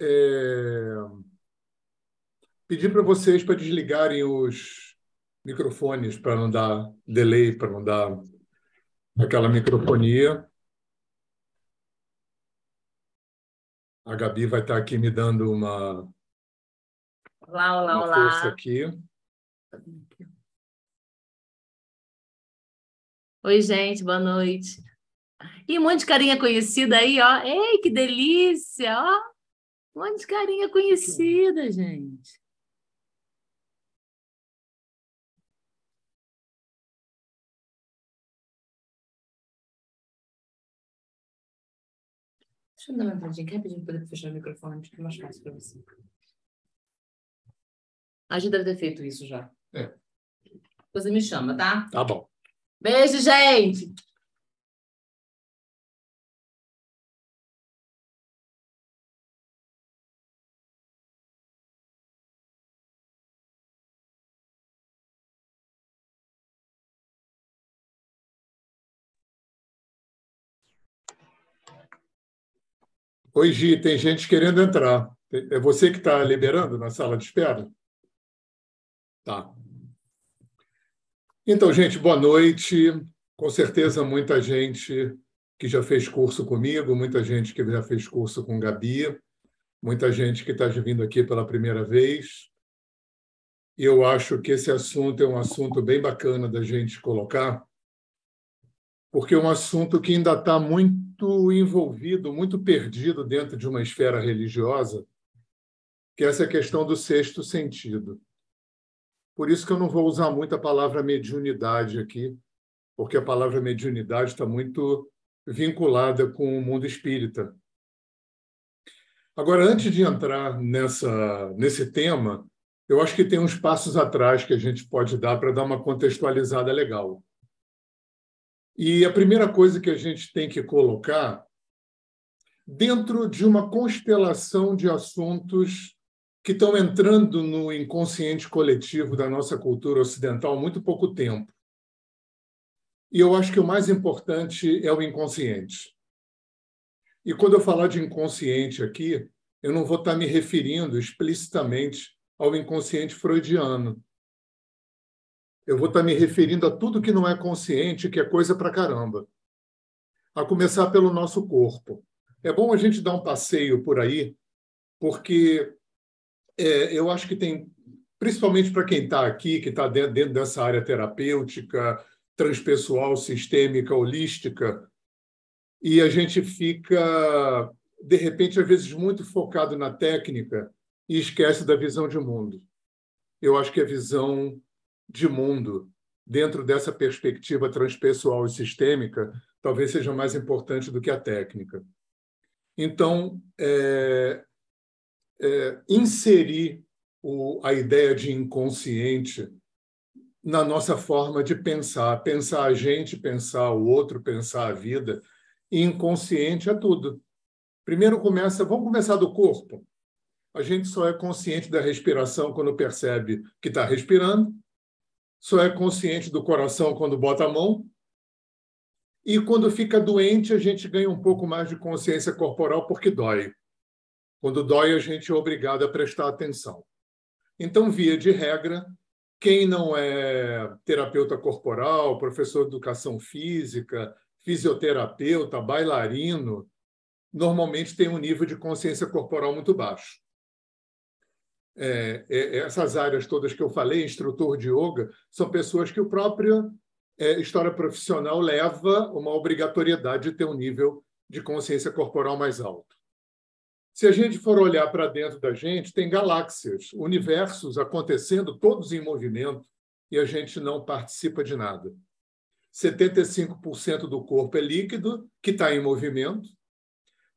é, pedir para vocês para desligarem os microfones para não dar delay, para não dar aquela microfonia. A Gabi vai estar aqui me dando uma, olá, olá, uma olá. força aqui. Oi, gente, boa noite. E um monte de carinha conhecida aí, ó. Ei, que delícia, ó. Um monte de carinha conhecida, gente. Deixa eu dar uma entradinha rapidinho para poder fechar o microfone, fica mais fácil para você. A gente deve ter feito isso já. É. Você me chama, tá? Tá bom. Beijo, gente! Oi, Gi, tem gente querendo entrar. É você que está liberando na sala de espera? Tá. Então, gente, boa noite. Com certeza, muita gente que já fez curso comigo, muita gente que já fez curso com Gabi, muita gente que está vindo aqui pela primeira vez. E eu acho que esse assunto é um assunto bem bacana da gente colocar, porque é um assunto que ainda está muito envolvido, muito perdido dentro de uma esfera religiosa, que é essa questão do sexto sentido. Por isso que eu não vou usar muito a palavra mediunidade aqui, porque a palavra mediunidade está muito vinculada com o mundo espírita. Agora, antes de entrar nessa, nesse tema, eu acho que tem uns passos atrás que a gente pode dar para dar uma contextualizada legal. E a primeira coisa que a gente tem que colocar, dentro de uma constelação de assuntos que estão entrando no inconsciente coletivo da nossa cultura ocidental há muito pouco tempo. E eu acho que o mais importante é o inconsciente. E quando eu falar de inconsciente aqui, eu não vou estar me referindo explicitamente ao inconsciente freudiano. Eu vou estar me referindo a tudo que não é consciente, que é coisa pra caramba. A começar pelo nosso corpo. É bom a gente dar um passeio por aí, porque é, eu acho que tem, principalmente para quem está aqui, que está dentro, dentro dessa área terapêutica, transpessoal, sistêmica, holística, e a gente fica, de repente, às vezes, muito focado na técnica e esquece da visão de mundo. Eu acho que a visão de mundo, dentro dessa perspectiva transpessoal e sistêmica, talvez seja mais importante do que a técnica. Então, é, é, inserir o, a ideia de inconsciente na nossa forma de pensar, pensar a gente, pensar o outro, pensar a vida. E inconsciente é tudo. Primeiro começa, vamos começar do corpo. A gente só é consciente da respiração quando percebe que está respirando, só é consciente do coração quando bota a mão, e quando fica doente, a gente ganha um pouco mais de consciência corporal porque dói. Quando dói, a gente é obrigado a prestar atenção. Então, via de regra, quem não é terapeuta corporal, professor de educação física, fisioterapeuta, bailarino, normalmente tem um nível de consciência corporal muito baixo. É, é, essas áreas todas que eu falei, instrutor de yoga, são pessoas que o próprio é, história profissional leva uma obrigatoriedade de ter um nível de consciência corporal mais alto. Se a gente for olhar para dentro da gente, tem galáxias, universos acontecendo, todos em movimento, e a gente não participa de nada. 75% do corpo é líquido, que está em movimento.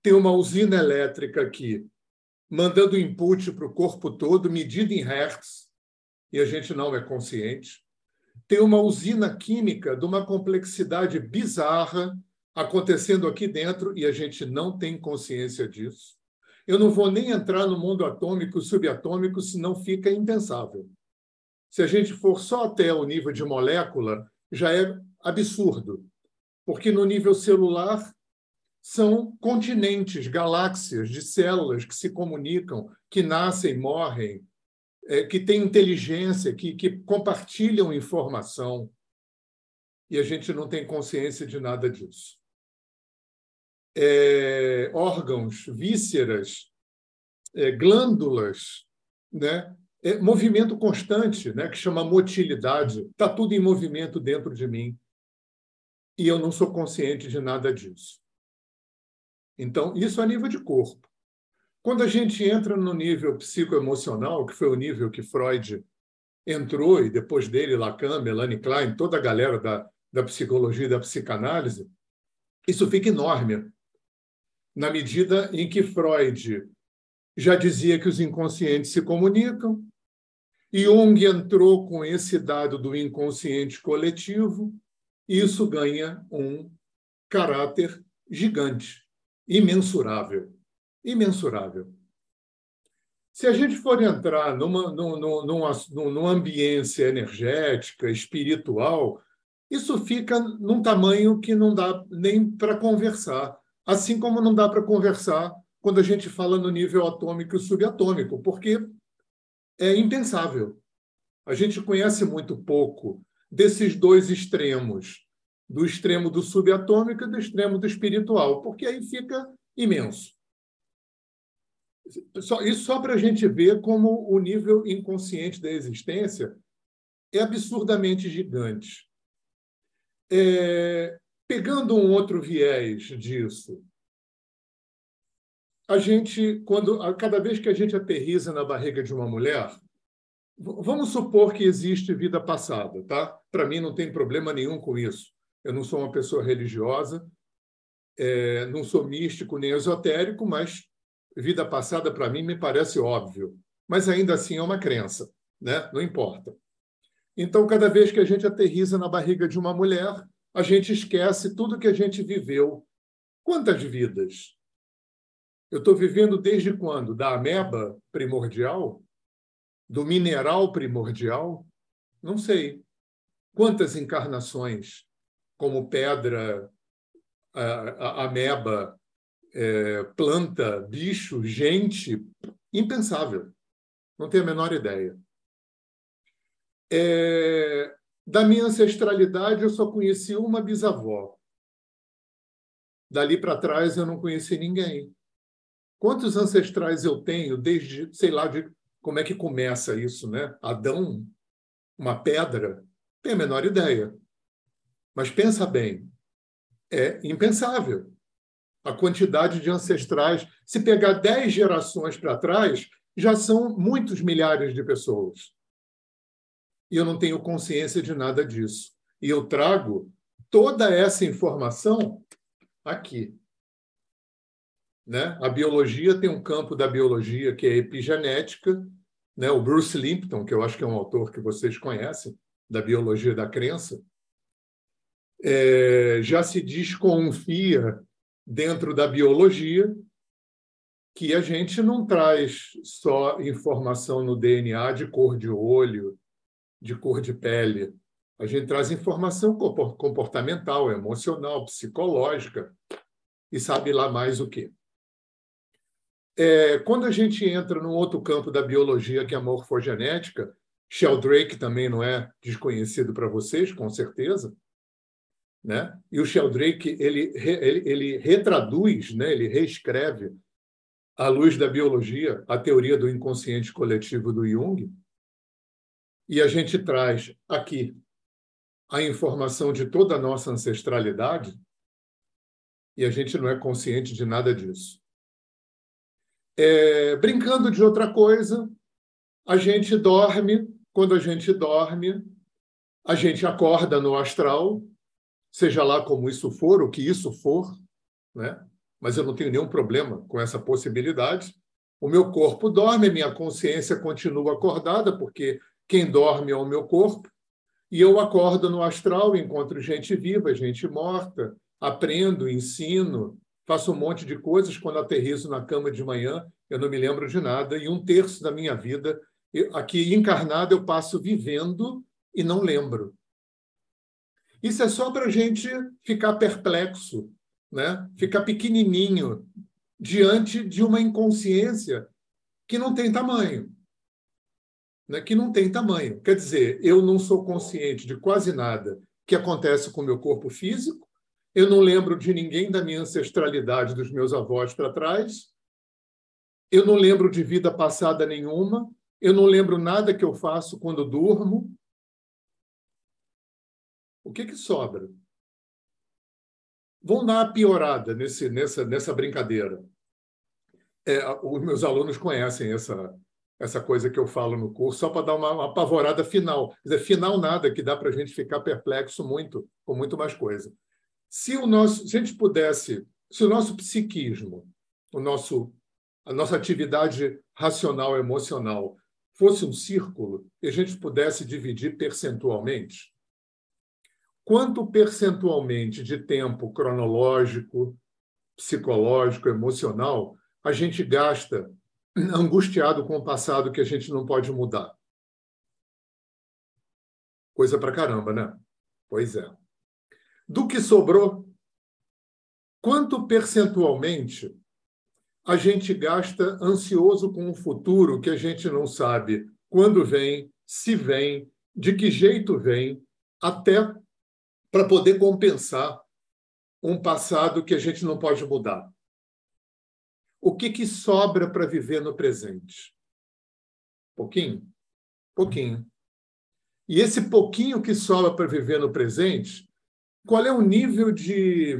Tem uma usina elétrica aqui, mandando input para o corpo todo, medida em hertz, e a gente não é consciente. Tem uma usina química de uma complexidade bizarra acontecendo aqui dentro, e a gente não tem consciência disso. Eu não vou nem entrar no mundo atômico e subatômico, senão fica impensável. Se a gente for só até o nível de molécula, já é absurdo, porque no nível celular são continentes, galáxias de células que se comunicam, que nascem, morrem, é, que têm inteligência, que, que compartilham informação. E a gente não tem consciência de nada disso. É, órgãos, vísceras, é, glândulas, né? É, movimento constante, né? que chama motilidade. Está tudo em movimento dentro de mim. E eu não sou consciente de nada disso. Então, isso a nível de corpo. Quando a gente entra no nível psicoemocional, que foi o nível que Freud entrou, e depois dele Lacan, Melanie Klein, toda a galera da, da psicologia e da psicanálise, isso fica enorme. Na medida em que Freud já dizia que os inconscientes se comunicam, Jung entrou com esse dado do inconsciente coletivo, e isso ganha um caráter gigante, imensurável imensurável. Se a gente for entrar numa, numa, numa, numa ambiência energética, espiritual, isso fica num tamanho que não dá nem para conversar. Assim como não dá para conversar quando a gente fala no nível atômico e subatômico, porque é impensável. A gente conhece muito pouco desses dois extremos, do extremo do subatômico e do extremo do espiritual, porque aí fica imenso. Isso só para a gente ver como o nível inconsciente da existência é absurdamente gigante. É, pegando um outro viés disso, a gente, quando cada vez que a gente aterriza na barriga de uma mulher, vamos supor que existe vida passada, tá? Para mim não tem problema nenhum com isso. Eu não sou uma pessoa religiosa, é, não sou místico nem esotérico, mas vida passada para mim me parece óbvio, mas ainda assim é uma crença, né? Não importa. Então, cada vez que a gente aterriza na barriga de uma mulher, a gente esquece tudo que a gente viveu. Quantas vidas? Eu estou vivendo desde quando? Da ameba primordial? Do mineral primordial? Não sei. Quantas encarnações, como pedra, ameba, é, planta, bicho, gente, impensável. Não tenho a menor ideia. É, da minha ancestralidade, eu só conheci uma bisavó. Dali para trás, eu não conheci ninguém. Quantos ancestrais eu tenho desde, sei lá, de como é que começa isso, né? Adão, uma pedra, tenho a menor ideia. Mas pensa bem, é impensável a quantidade de ancestrais. Se pegar dez gerações para trás, já são muitos milhares de pessoas. E eu não tenho consciência de nada disso. E eu trago toda essa informação aqui. Né? A biologia tem um campo da biologia que é epigenética. Né? O Bruce Limpton, que eu acho que é um autor que vocês conhecem, da biologia da crença, é, já se desconfia dentro da biologia que a gente não traz só informação no DNA de cor de olho, de cor de pele. A gente traz informação comportamental, emocional, psicológica e sabe lá mais o quê. É, quando a gente entra num outro campo da biologia, que é a morfogenética, Sheldrake também não é desconhecido para vocês, com certeza. Né? E o Sheldrake ele, ele, ele retraduz, né? ele reescreve, à luz da biologia, a teoria do inconsciente coletivo do Jung, e a gente traz aqui a informação de toda a nossa ancestralidade, e a gente não é consciente de nada disso. É, brincando de outra coisa, a gente dorme, quando a gente dorme, a gente acorda no astral, seja lá como isso for, o que isso for, né? mas eu não tenho nenhum problema com essa possibilidade. O meu corpo dorme, minha consciência continua acordada, porque quem dorme é o meu corpo, e eu acordo no astral, encontro gente viva, gente morta, aprendo, ensino, faço um monte de coisas. Quando aterrizo na cama de manhã, eu não me lembro de nada, e um terço da minha vida, aqui encarnado, eu passo vivendo e não lembro. Isso é só para a gente ficar perplexo, né? ficar pequenininho diante de uma inconsciência que não tem tamanho. Né? Que não tem tamanho. Quer dizer, eu não sou consciente de quase nada que acontece com o meu corpo físico, eu não lembro de ninguém da minha ancestralidade, dos meus avós para trás, eu não lembro de vida passada nenhuma, eu não lembro nada que eu faço quando durmo. O que, que sobra? Vamos dar uma piorada nesse, nessa, nessa brincadeira. É, os meus alunos conhecem essa, essa coisa que eu falo no curso, só para dar uma, uma apavorada final. Quer dizer, final nada, que dá para a gente ficar perplexo muito, com muito mais coisa. Se, o nosso, se a gente pudesse, se o nosso psiquismo, o nosso, a nossa atividade racional, emocional, fosse um círculo e a gente pudesse dividir percentualmente, quanto percentualmente de tempo cronológico, psicológico, emocional a gente gasta angustiado com o passado que a gente não pode mudar? Coisa para caramba, né? Pois é. Do que sobrou, quanto percentualmente a gente gasta ansioso com o futuro que a gente não sabe quando vem, se vem, de que jeito vem, até para poder compensar um passado que a gente não pode mudar. O que, que sobra para viver no presente? Pouquinho? Pouquinho. E esse pouquinho que sobra para viver no presente, qual é o nível de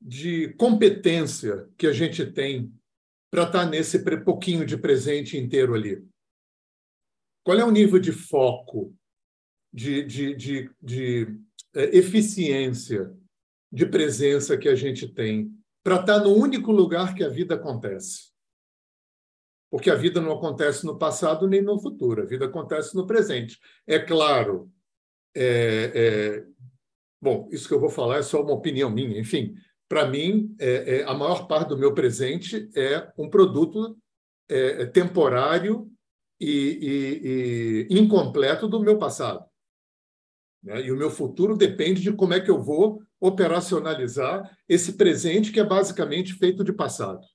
de competência que a gente tem para estar nesse pouquinho de presente inteiro ali? Qual é o nível de foco, de, de, de, de é, eficiência, de presença que a gente tem para estar tá no único lugar que a vida acontece? Porque a vida não acontece no passado nem no futuro, a vida acontece no presente. É claro, é, é, bom, isso que eu vou falar é só uma opinião minha, enfim, para mim, é, é, a maior parte do meu presente é um produto é, temporário e, e, e, incompleto do meu passado. Né? E o meu futuro depende de como é que eu vou operacionalizar esse presente que é basicamente feito de passado.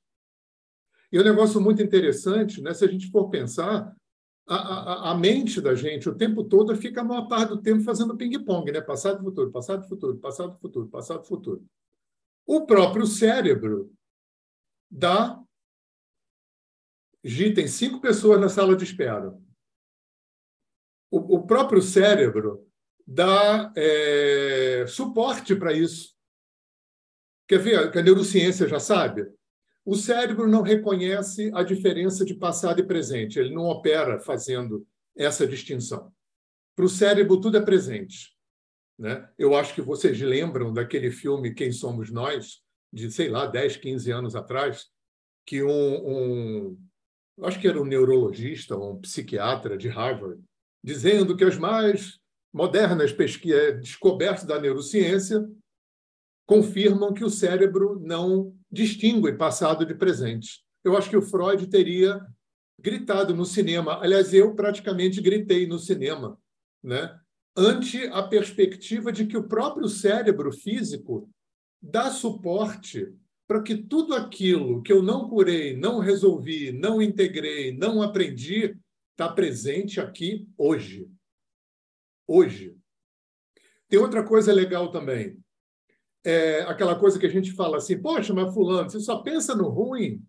E é um negócio muito interessante, né? se a gente for pensar, a, a, a, mente da gente o tempo todo fica a maior parte do tempo fazendo ping-pong, né? Passado, futuro, passado, futuro, passado, futuro, passado, futuro. O próprio cérebro dá. Gi, tem cinco pessoas na sala de espera. O, o próprio cérebro dá é, suporte para isso. Quer ver? Que a neurociência já sabe. O cérebro não reconhece a diferença de passado e presente. Ele não opera fazendo essa distinção. Para o cérebro, tudo é presente. Né? Eu acho que vocês lembram daquele filme Quem Somos Nós, de, sei lá, 10, 15 anos atrás, que um, um acho que era um neurologista, um psiquiatra de Harvard, dizendo que as mais modernas pesquisas, descobertas da neurociência confirmam que o cérebro não distingue passado de presente. Eu acho que o Freud teria gritado no cinema. Aliás, eu praticamente gritei no cinema, né? ante a perspectiva de que o próprio cérebro físico dá suporte para que tudo aquilo que eu não curei, não resolvi, não integrei, não aprendi, está presente aqui hoje. Hoje. Tem outra coisa legal também. É aquela coisa que a gente fala assim, poxa, mas fulano, você só pensa no ruim.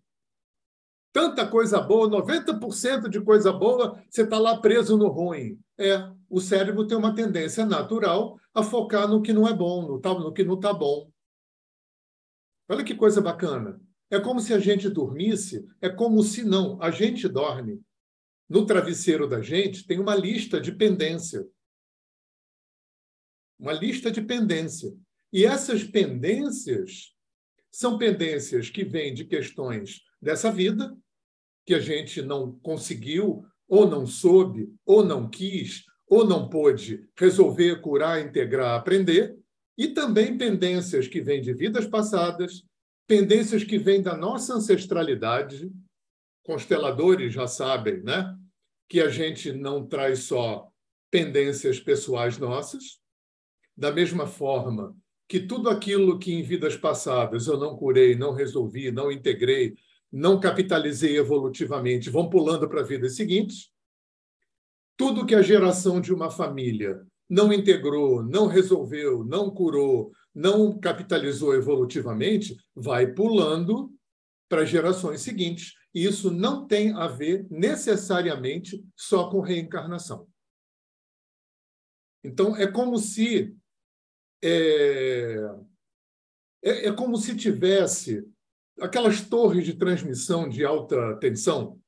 Tanta coisa boa, 90% de coisa boa, você está lá preso no ruim. É, o cérebro tem uma tendência natural a focar no que não é bom, no, no que não está bom. Olha que coisa bacana. É como se a gente dormisse, é como se não, a gente dorme. No travesseiro da gente tem uma lista de pendência. Uma lista de pendência. E essas pendências são pendências que vêm de questões dessa vida, que a gente não conseguiu ou não soube, ou não quis, ou não pôde resolver, curar, integrar, aprender, e também pendências que vêm de vidas passadas, pendências que vêm da nossa ancestralidade. Consteladores já sabem, né? Que a gente não traz só pendências pessoais nossas, da mesma forma que tudo aquilo que em vidas passadas eu não curei, não resolvi, não integrei, não capitalizei evolutivamente, vão pulando para vidas seguintes. Tudo que a geração de uma família não integrou, não resolveu, não curou, não capitalizou evolutivamente, vai pulando para gerações seguintes. E isso não tem a ver necessariamente só com reencarnação. Então, é como se. É, é, é como se tivesse aquelas torres de transmissão de alta tensão,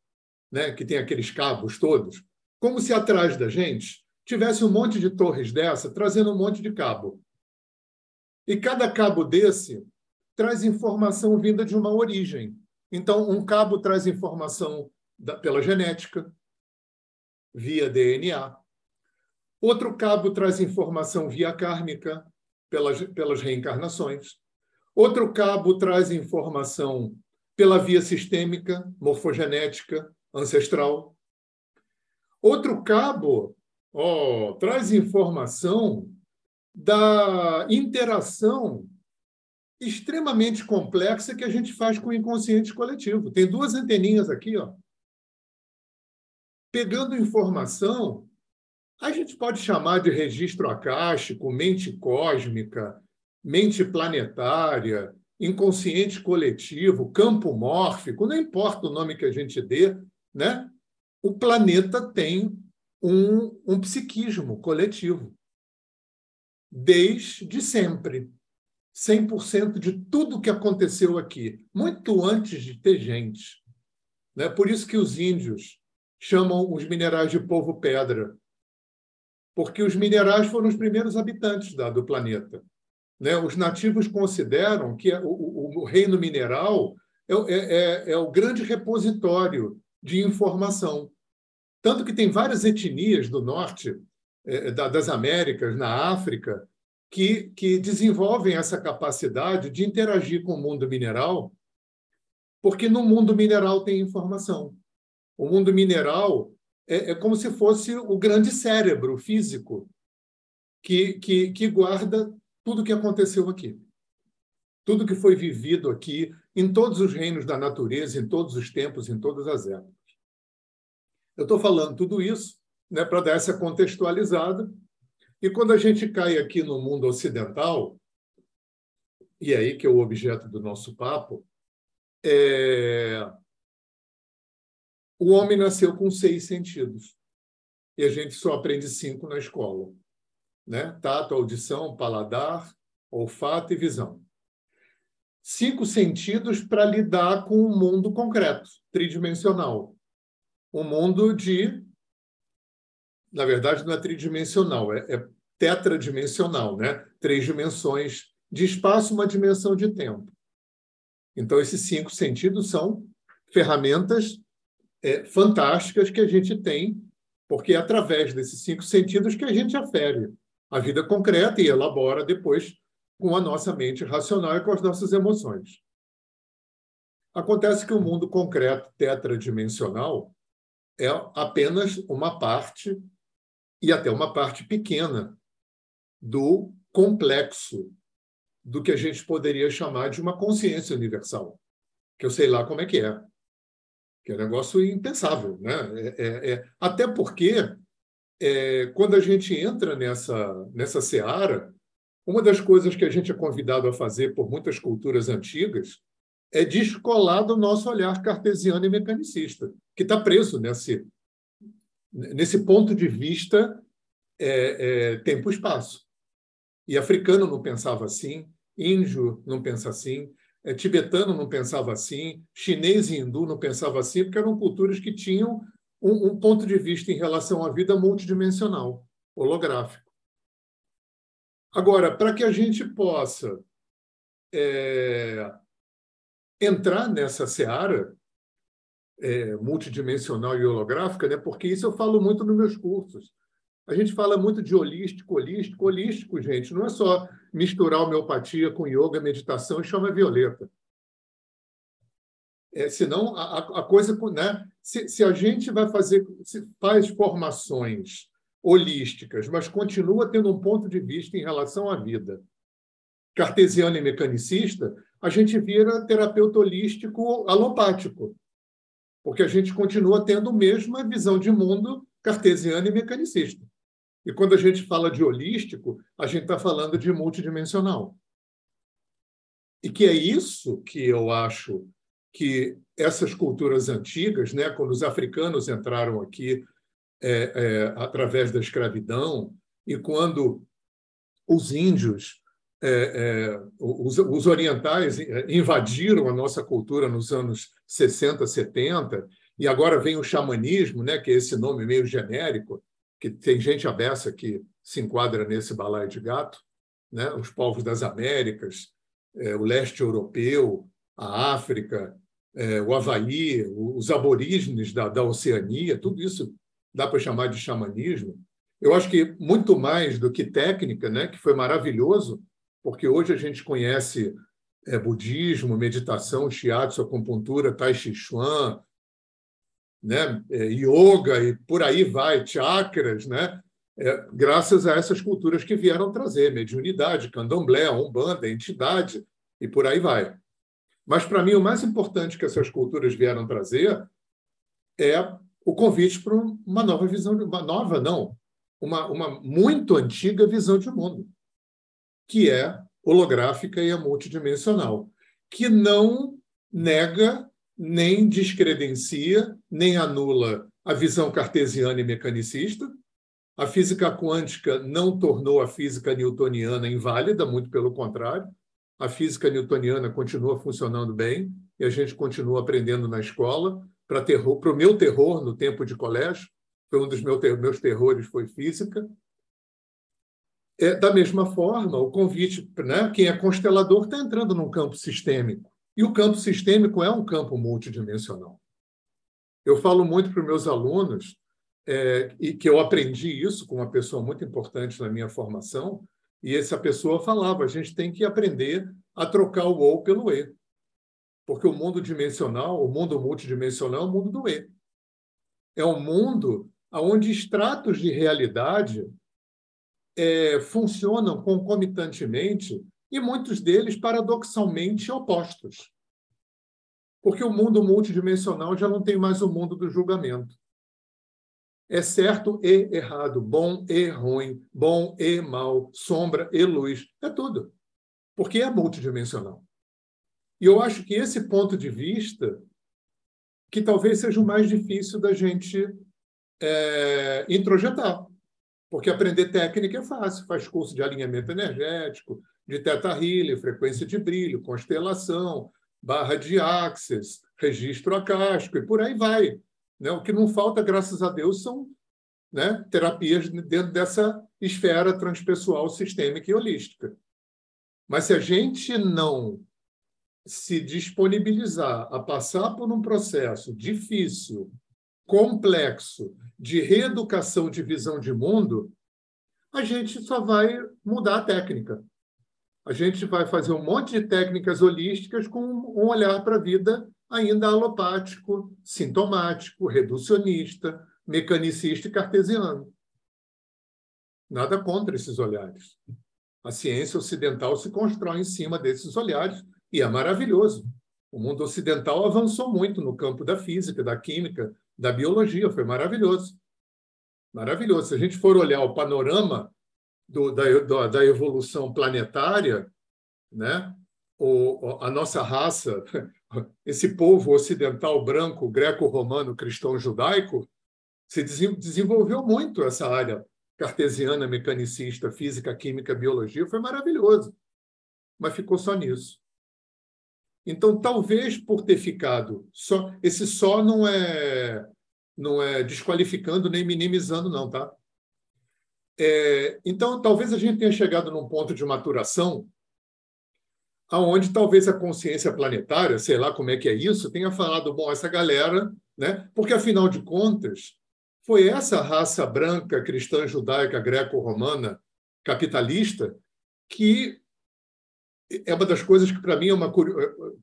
né, que tem aqueles cabos todos, como se atrás da gente tivesse um monte de torres dessa trazendo um monte de cabo. E cada cabo desse traz informação vinda de uma origem. Então, um cabo traz informação da, pela genética, via DNA. Outro cabo traz informação via kármica, pelas, pelas reencarnações. Outro cabo traz informação pela via sistêmica, morfogenética, ancestral. Outro cabo oh, traz informação da interação extremamente complexa que a gente faz com o inconsciente coletivo. Tem duas anteninhas aqui, ó. Pegando informação a gente pode chamar de registro acástico, mente cósmica, mente planetária, inconsciente coletivo, campo mórfico, não importa o nome que a gente dê, né? o planeta tem um, um psiquismo coletivo. Desde sempre. 100% de tudo que aconteceu aqui, muito antes de ter gente. Né? Por isso que os índios chamam os minerais de povo pedra, porque os minerais foram os primeiros habitantes da, do planeta. Né? Os nativos consideram que o, o, o reino mineral é, é, é, é, o grande repositório de informação. Tanto que tem várias etnias do norte é, da, das Américas, na África, que, que desenvolvem essa capacidade de interagir com o mundo mineral, porque no mundo mineral tem informação. O mundo mineral é, é como se fosse o grande cérebro físico que, que, que guarda tudo que aconteceu aqui. Tudo que foi vivido aqui, em todos os reinos da natureza, em todos os tempos, em todas as épocas. Eu estou falando tudo isso né, para dar essa contextualizada. E quando a gente cai aqui no mundo ocidental, e é aí que é o objeto do nosso papo, é, o homem nasceu com seis sentidos e a gente só aprende cinco na escola, né? Tato, audição, paladar, olfato e visão. Cinco sentidos para lidar com o um mundo concreto, tridimensional. Um mundo de, na verdade, não é tridimensional, é, é tetradimensional, né? Três dimensões de espaço, uma dimensão de tempo. Então, esses cinco sentidos são ferramentas é, fantásticas que a gente tem, porque é através desses cinco sentidos que a gente afere a vida concreta e elabora depois com a nossa mente racional e com as nossas emoções. Acontece que o mundo concreto tetradimensional é apenas uma parte, e até uma parte pequena, do complexo do que a gente poderia chamar de uma consciência universal, que eu sei lá como é que é que é um negócio impensável. Né? É, é, é, até porque, é, quando a gente entra nessa, nessa seara, uma das coisas que a gente é convidado a fazer por muitas culturas antigas é descolar do nosso olhar cartesiano e mecanicista, que está preso nesse, nesse ponto de vista é, é, tempo-espaço. E africano não pensava assim, índio não pensa assim, tibetano não pensava assim, chinês e hindu não pensavam assim, porque eram culturas que tinham um, um ponto de vista em relação à vida multidimensional, holográfico. Agora, para que a gente possa é, entrar nessa seara é, multidimensional e holográfica, né? porque isso eu falo muito nos meus cursos. A gente fala muito de holístico, holístico. Holístico, gente, não é só misturar homeopatia com yoga, meditação e chama violeta. É, senão, a, a coisa. Né? Se, se, a gente vai fazer, se faz formações holísticas, mas continua tendo um ponto de vista em relação à vida cartesiano e mecanicista, a gente vira terapeuta holístico alopático, porque a gente continua tendo a mesma visão de mundo cartesiana e mecanicista. E quando a gente fala de holístico, a gente está falando de multidimensional. E que é isso que eu acho que essas culturas antigas, né, quando os africanos entraram aqui é, é, através da escravidão, e quando os índios, é, é os, os, orientais invadiram a nossa cultura nos anos 60, 70, e agora vem o xamanismo, né, que é esse nome meio genérico, que tem gente abessa que se enquadra nesse balaio de gato, né, os povos das Américas, é, o leste europeu, a África, é, o Havaí, os aborígenes da, da Oceania, tudo isso dá para chamar de xamanismo. Eu acho que muito mais do que técnica, né, que foi maravilhoso, porque hoje a gente conhece é, budismo, meditação, shiatsu, acupuntura, tai chi chuan, né, é, yoga e por aí vai, chakras, né, é, graças a essas culturas que vieram trazer mediunidade, candomblé, umbanda, entidade e por aí vai. Mas, para mim, o mais importante que essas culturas vieram trazer é o convite para uma nova visão, uma nova, não, uma, uma muito antiga visão de mundo, que é holográfica e a multidimensional, que não nega, nem descredencia, nem anula a visão cartesiana e mecanicista. A física quântica não tornou a física newtoniana inválida, muito pelo contrário a física newtoniana continua funcionando bem e a gente continua aprendendo na escola. Para o meu terror no tempo de colégio, foi um dos meus, meus terrores foi física. É, da mesma forma, o convite, né, quem é constelador está entrando num campo sistêmico. E o campo sistêmico é um campo multidimensional. Eu falo muito para os meus alunos, é, e que eu aprendi isso com uma pessoa muito importante na minha formação, e essa pessoa falava: a gente tem que aprender a trocar o ou pelo e. Porque o mundo dimensional, o mundo multidimensional é o mundo do e. É um mundo onde estratos de realidade é, funcionam concomitantemente e muitos deles paradoxalmente opostos. Porque o mundo multidimensional já não tem mais o mundo do julgamento. É certo e errado, bom e ruim, bom e mal, sombra e luz, é tudo. Porque é multidimensional. E eu acho que esse ponto de vista, que talvez seja o mais difícil da gente é, introjetar. Porque aprender técnica é fácil, faz curso de alinhamento energético, de healing, frequência de brilho, constelação, barra de axis, registro acástico e por aí vai. Né? O que não falta, graças a Deus, são né, terapias dentro dessa esfera transpessoal, sistêmica e holística. Mas se a gente não se disponibilizar a passar por um processo difícil, complexo, de reeducação de visão de mundo, a gente só vai mudar a técnica. A gente vai fazer um monte de técnicas holísticas com um olhar para a vida ainda alopático, sintomático, reducionista, mecanicista e cartesiano. Nada contra esses olhares. A ciência ocidental se constrói em cima desses olhares e é maravilhoso. O mundo ocidental avançou muito no campo da física, da química, da biologia, foi maravilhoso. Maravilhoso. Se a gente for olhar o panorama do, da, da, evolução planetária, né? O, a nossa raça esse povo ocidental branco, greco-romano, cristão judaico, se desenvolveu muito essa área cartesiana, mecanicista, física, química, biologia, foi maravilhoso, mas ficou só nisso. Então, talvez por ter ficado só, esse só não é não é desqualificando nem minimizando não, tá? É, então, talvez a gente tenha chegado num ponto de maturação aonde talvez a consciência planetária, sei lá como é que é isso, tenha falado, bom, essa galera, né? Porque afinal de contas, foi essa raça branca, cristã, judaica, greco-romana, capitalista, que é uma das coisas que para mim é uma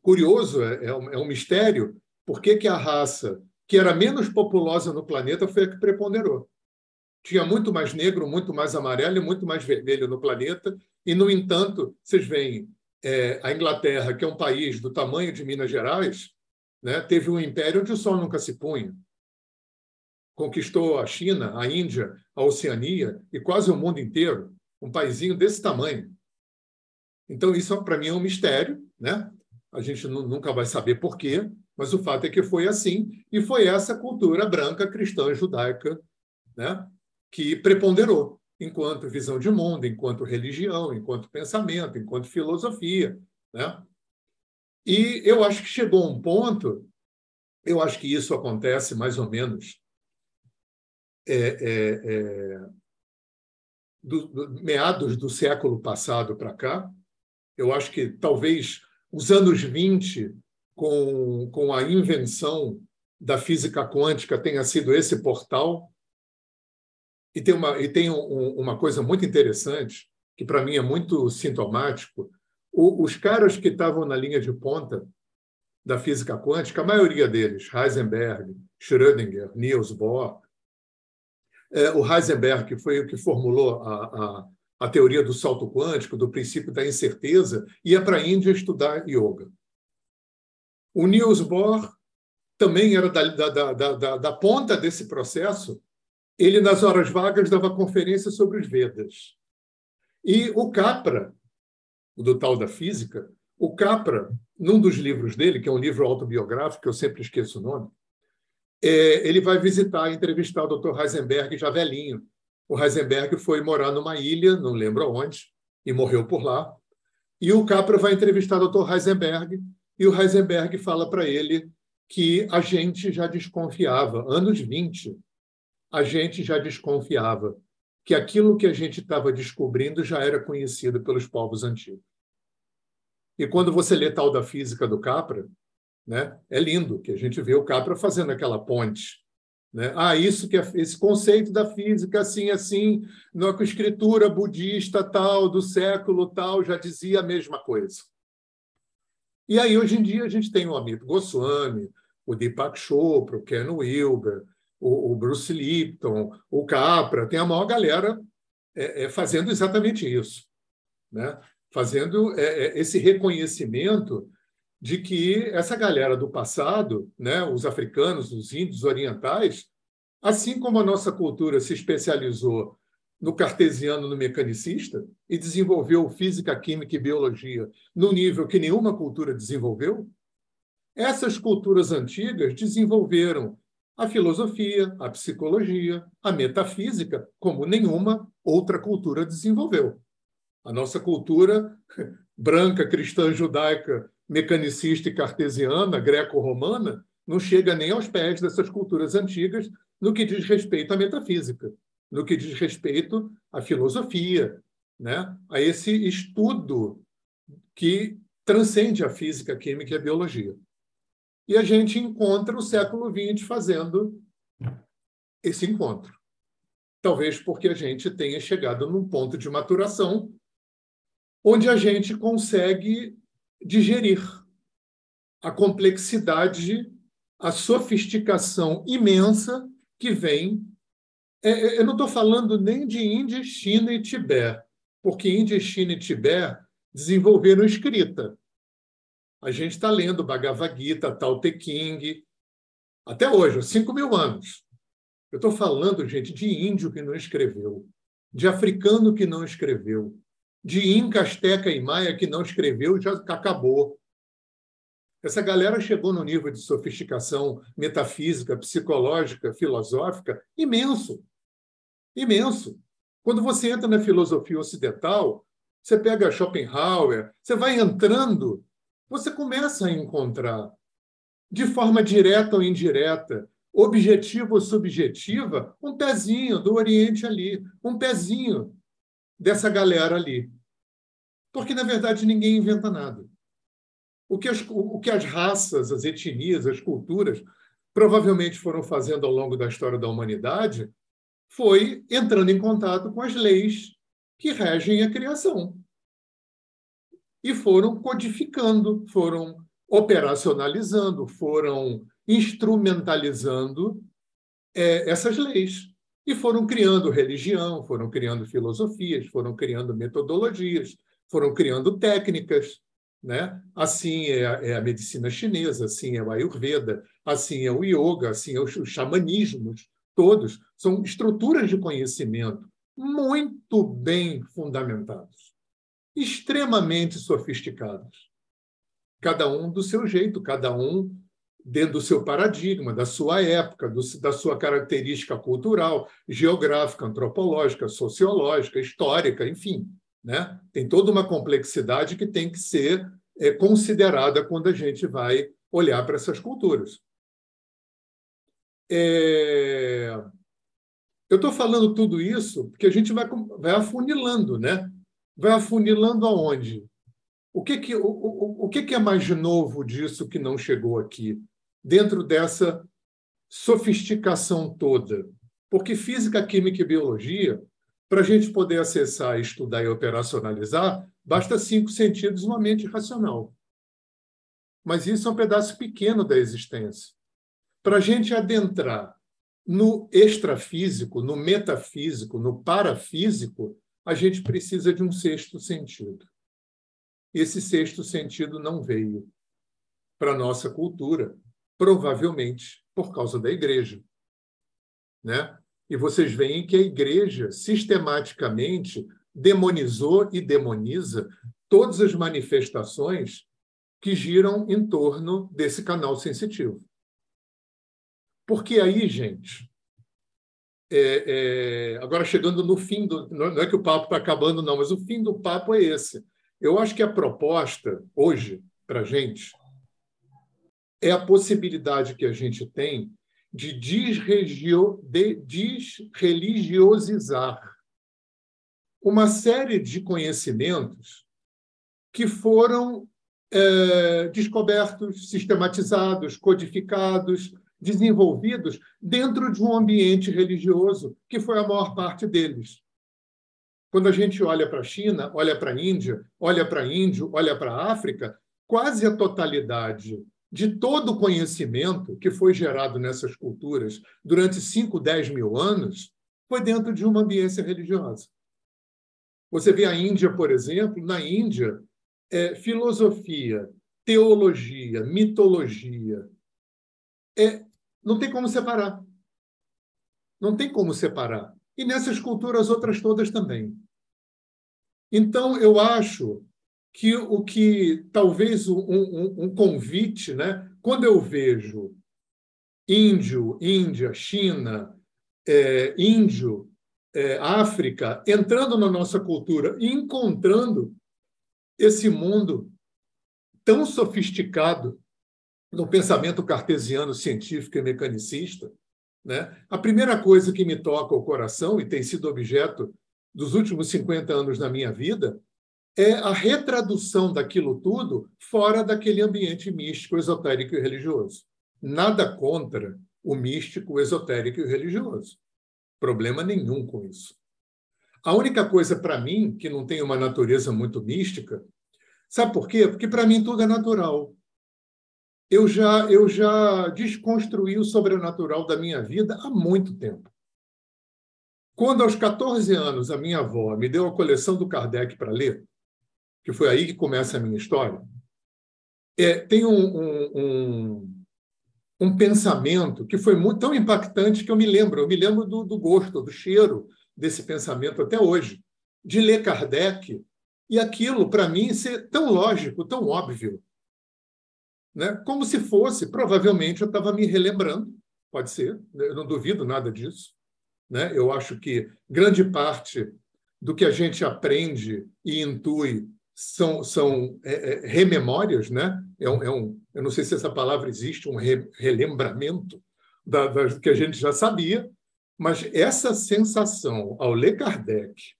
curioso, é, é um, é um mistério, por que, que a raça que era menos populosa no planeta foi a que preponderou. Tinha muito mais negro, muito mais amarelo e muito mais vermelho no planeta, E, no entanto, vocês veem é, a Inglaterra, que é um país do tamanho de Minas Gerais, né, teve um império onde o sol nunca se punha. Conquistou a China, a Índia, a Oceania e quase o mundo inteiro, um paizinho desse tamanho. Então, isso, para mim, é um mistério. Né? A gente nunca vai saber por quê, mas o fato é que foi assim, e foi essa cultura branca, cristã, judaica, né, que preponderou enquanto visão de mundo, enquanto religião, enquanto pensamento, enquanto filosofia. Né? E eu acho que chegou um ponto, eu acho que isso acontece mais ou menos é, é, é, do, do, meados do século passado para cá. Eu acho que talvez os anos 20 com, com a invenção da física quântica tenha sido esse portal. E tem uma, e tem um, uma coisa muito interessante, que para mim é muito sintomático. O, os caras que estavam na linha de ponta da física quântica, a maioria deles, Heisenberg, Schrödinger, Niels Bohr, é, o Heisenberg foi o que formulou a, a, a teoria do salto quântico, do princípio da incerteza, ia para a Índia estudar yoga. O Niels Bohr também era da, da, da, da, ponta desse processo. Ele, nas horas vagas, dava conferência sobre os Vedas. E o Capra, do tal da física, o Capra, num dos livros dele, que é um livro autobiográfico, eu sempre esqueço o nome, é, ele vai visitar, entrevistar o Dr. Heisenberg já velhinho. O Heisenberg foi morar numa ilha, não lembro onde, e morreu por lá. E o Capra vai entrevistar o Dr. Heisenberg e o Heisenberg fala para ele que a gente já desconfiava, anos 20, a gente já desconfiava que aquilo que a gente estava descobrindo já era conhecido pelos povos antigos. E quando você lê tal da física do Capra, né, é lindo que a gente vê o Capra fazendo aquela ponte. Né? Ah, isso que é, esse conceito da física assim assim, na escritura budista tal do século tal já dizia a mesma coisa. E aí, hoje em dia, a gente tem o Amit Goswami, o Deepak Chopra, o Ken Wilber, o, o Bruce Lipton, o Capra, tem a maior galera é, é, fazendo exatamente isso. Né? Fazendo é, é esse reconhecimento de que essa galera do passado, né, os africanos, os índios orientais, assim como a nossa cultura se especializou no cartesiano, no mecanicista, e desenvolveu física, química e biologia no nível que nenhuma cultura desenvolveu, essas culturas antigas desenvolveram a filosofia, a psicologia, a metafísica, como nenhuma outra cultura desenvolveu. A nossa cultura branca, cristã, judaica, mecanicista e cartesiana, greco-romana, não chega nem aos pés dessas culturas antigas no que diz respeito à metafísica no que diz respeito à filosofia, né? a esse estudo que transcende a física, a química e a biologia. E a gente encontra o século XX fazendo esse encontro. Talvez porque a gente tenha chegado num ponto de maturação onde a gente consegue digerir a complexidade, a sofisticação imensa que vem é, é, eu não estou falando nem de Índia, China e Tibete, porque Índia, China e Tibete desenvolveram escrita. A gente está lendo Bhagavad Gita, Tao Te King, até hoje, há 5 mil anos. Eu estou falando, gente, de índio que não escreveu, de africano que não escreveu, de Inca, Azteca e Maia que não escreveu já acabou. Essa galera chegou no nível de sofisticação metafísica, psicológica, filosófica imenso imenso. Quando você entra na filosofia ocidental, você pega Schopenhauer, você vai entrando, você começa a encontrar, de forma direta ou indireta, objetiva ou subjetiva, um pezinho do Oriente ali, um pezinho dessa galera ali. Porque, na verdade, ninguém inventa nada. O que, as, o que as raças, as etnias, as culturas provavelmente foram fazendo ao longo da história da humanidade foi entrando em contato com as leis que regem a criação. E foram codificando, foram operacionalizando, foram instrumentalizando é, essas leis. E foram criando religião, foram criando filosofias, foram criando metodologias, foram criando técnicas. Né? Assim é a, é a medicina chinesa, assim é o Ayurveda, assim é o yoga, assim é os, os xamanismos, todos são estruturas de conhecimento muito bem fundamentados, extremamente sofisticados. Cada um do seu jeito, cada um dentro do seu paradigma, da sua época, do, da sua característica cultural, geográfica, antropológica, sociológica, histórica, enfim. Né? Tem toda uma complexidade que tem que ser é, considerada quando a gente vai olhar para essas culturas. É... Eu estou falando tudo isso porque a gente vai, vai afunilando, né? Vai afunilando aonde? O que, que, o, o, o que, que é mais novo disso que não chegou aqui? dentro dessa sofisticação toda. Porque física, química e biologia, para a gente poder acessar, estudar e operacionalizar, basta cinco sentidos uma mente racional. Mas isso é um pedaço pequeno da existência. Para a gente adentrar no extrafísico, no metafísico, no parafísico, a gente precisa de um sexto sentido. Esse sexto sentido não veio para a nossa cultura, provavelmente por causa da igreja. Né? E vocês veem que a igreja sistematicamente demonizou e demoniza todas as manifestações que giram em torno desse canal sensitivo. Porque aí, gente, é, é, agora chegando no fim do. Não é que o papo está acabando, não, mas o fim do papo é esse. Eu acho que a proposta hoje, para a gente, é a possibilidade que a gente tem de, desregio, de desreligiosizar uma série de conhecimentos que foram é, descobertos, sistematizados, codificados, desenvolvidos dentro de um ambiente religioso, que foi a maior parte deles. Quando a gente olha para a China, olha para a Índia, olha para índio, olha para a África, quase a totalidade de todo o conhecimento que foi gerado nessas culturas durante 5, 10 mil anos foi dentro de uma ambiência religiosa. Você vê a Índia, por exemplo, na Índia, é, filosofia, teologia, mitologia. É, não tem como separar. Não tem como separar. E nessas culturas outras todas também. Então, eu acho que o que talvez um, um, um convite, né? quando eu vejo índio, Índia, China, é, índio, é, África entrando na nossa cultura e encontrando esse mundo tão sofisticado no pensamento cartesiano científico e mecanicista, né? a primeira coisa que me toca o coração e tem sido objeto dos últimos 50 anos na minha vida é a retradução daquilo tudo fora daquele ambiente místico, esotérico e religioso. Nada contra o místico, o esotérico e o religioso. Problema nenhum com isso. A única coisa para mim que não tem uma natureza muito mística, sabe por quê? Porque para mim tudo é natural. Eu já eu já desconstruí o sobrenatural da minha vida há muito tempo. Quando aos 14 anos a minha avó me deu a coleção do Kardec para ler, que foi aí que começa a minha história, é, tem um, um, um, um, pensamento que foi muito, tão impactante que eu me lembro, eu me lembro do, do gosto, do cheiro desse pensamento até hoje, de ler Kardec e aquilo, para mim, ser tão lógico, tão óbvio. Né? Como se fosse, provavelmente eu estava me relembrando, pode ser, eu não duvido nada disso. Né? Eu acho que grande parte do que a gente aprende e intui são, são é, é, rememórias, né? É um, é um, eu não sei se essa palavra existe, um re, relembramento da, da, que a gente já sabia, mas essa sensação ao ler Kardec,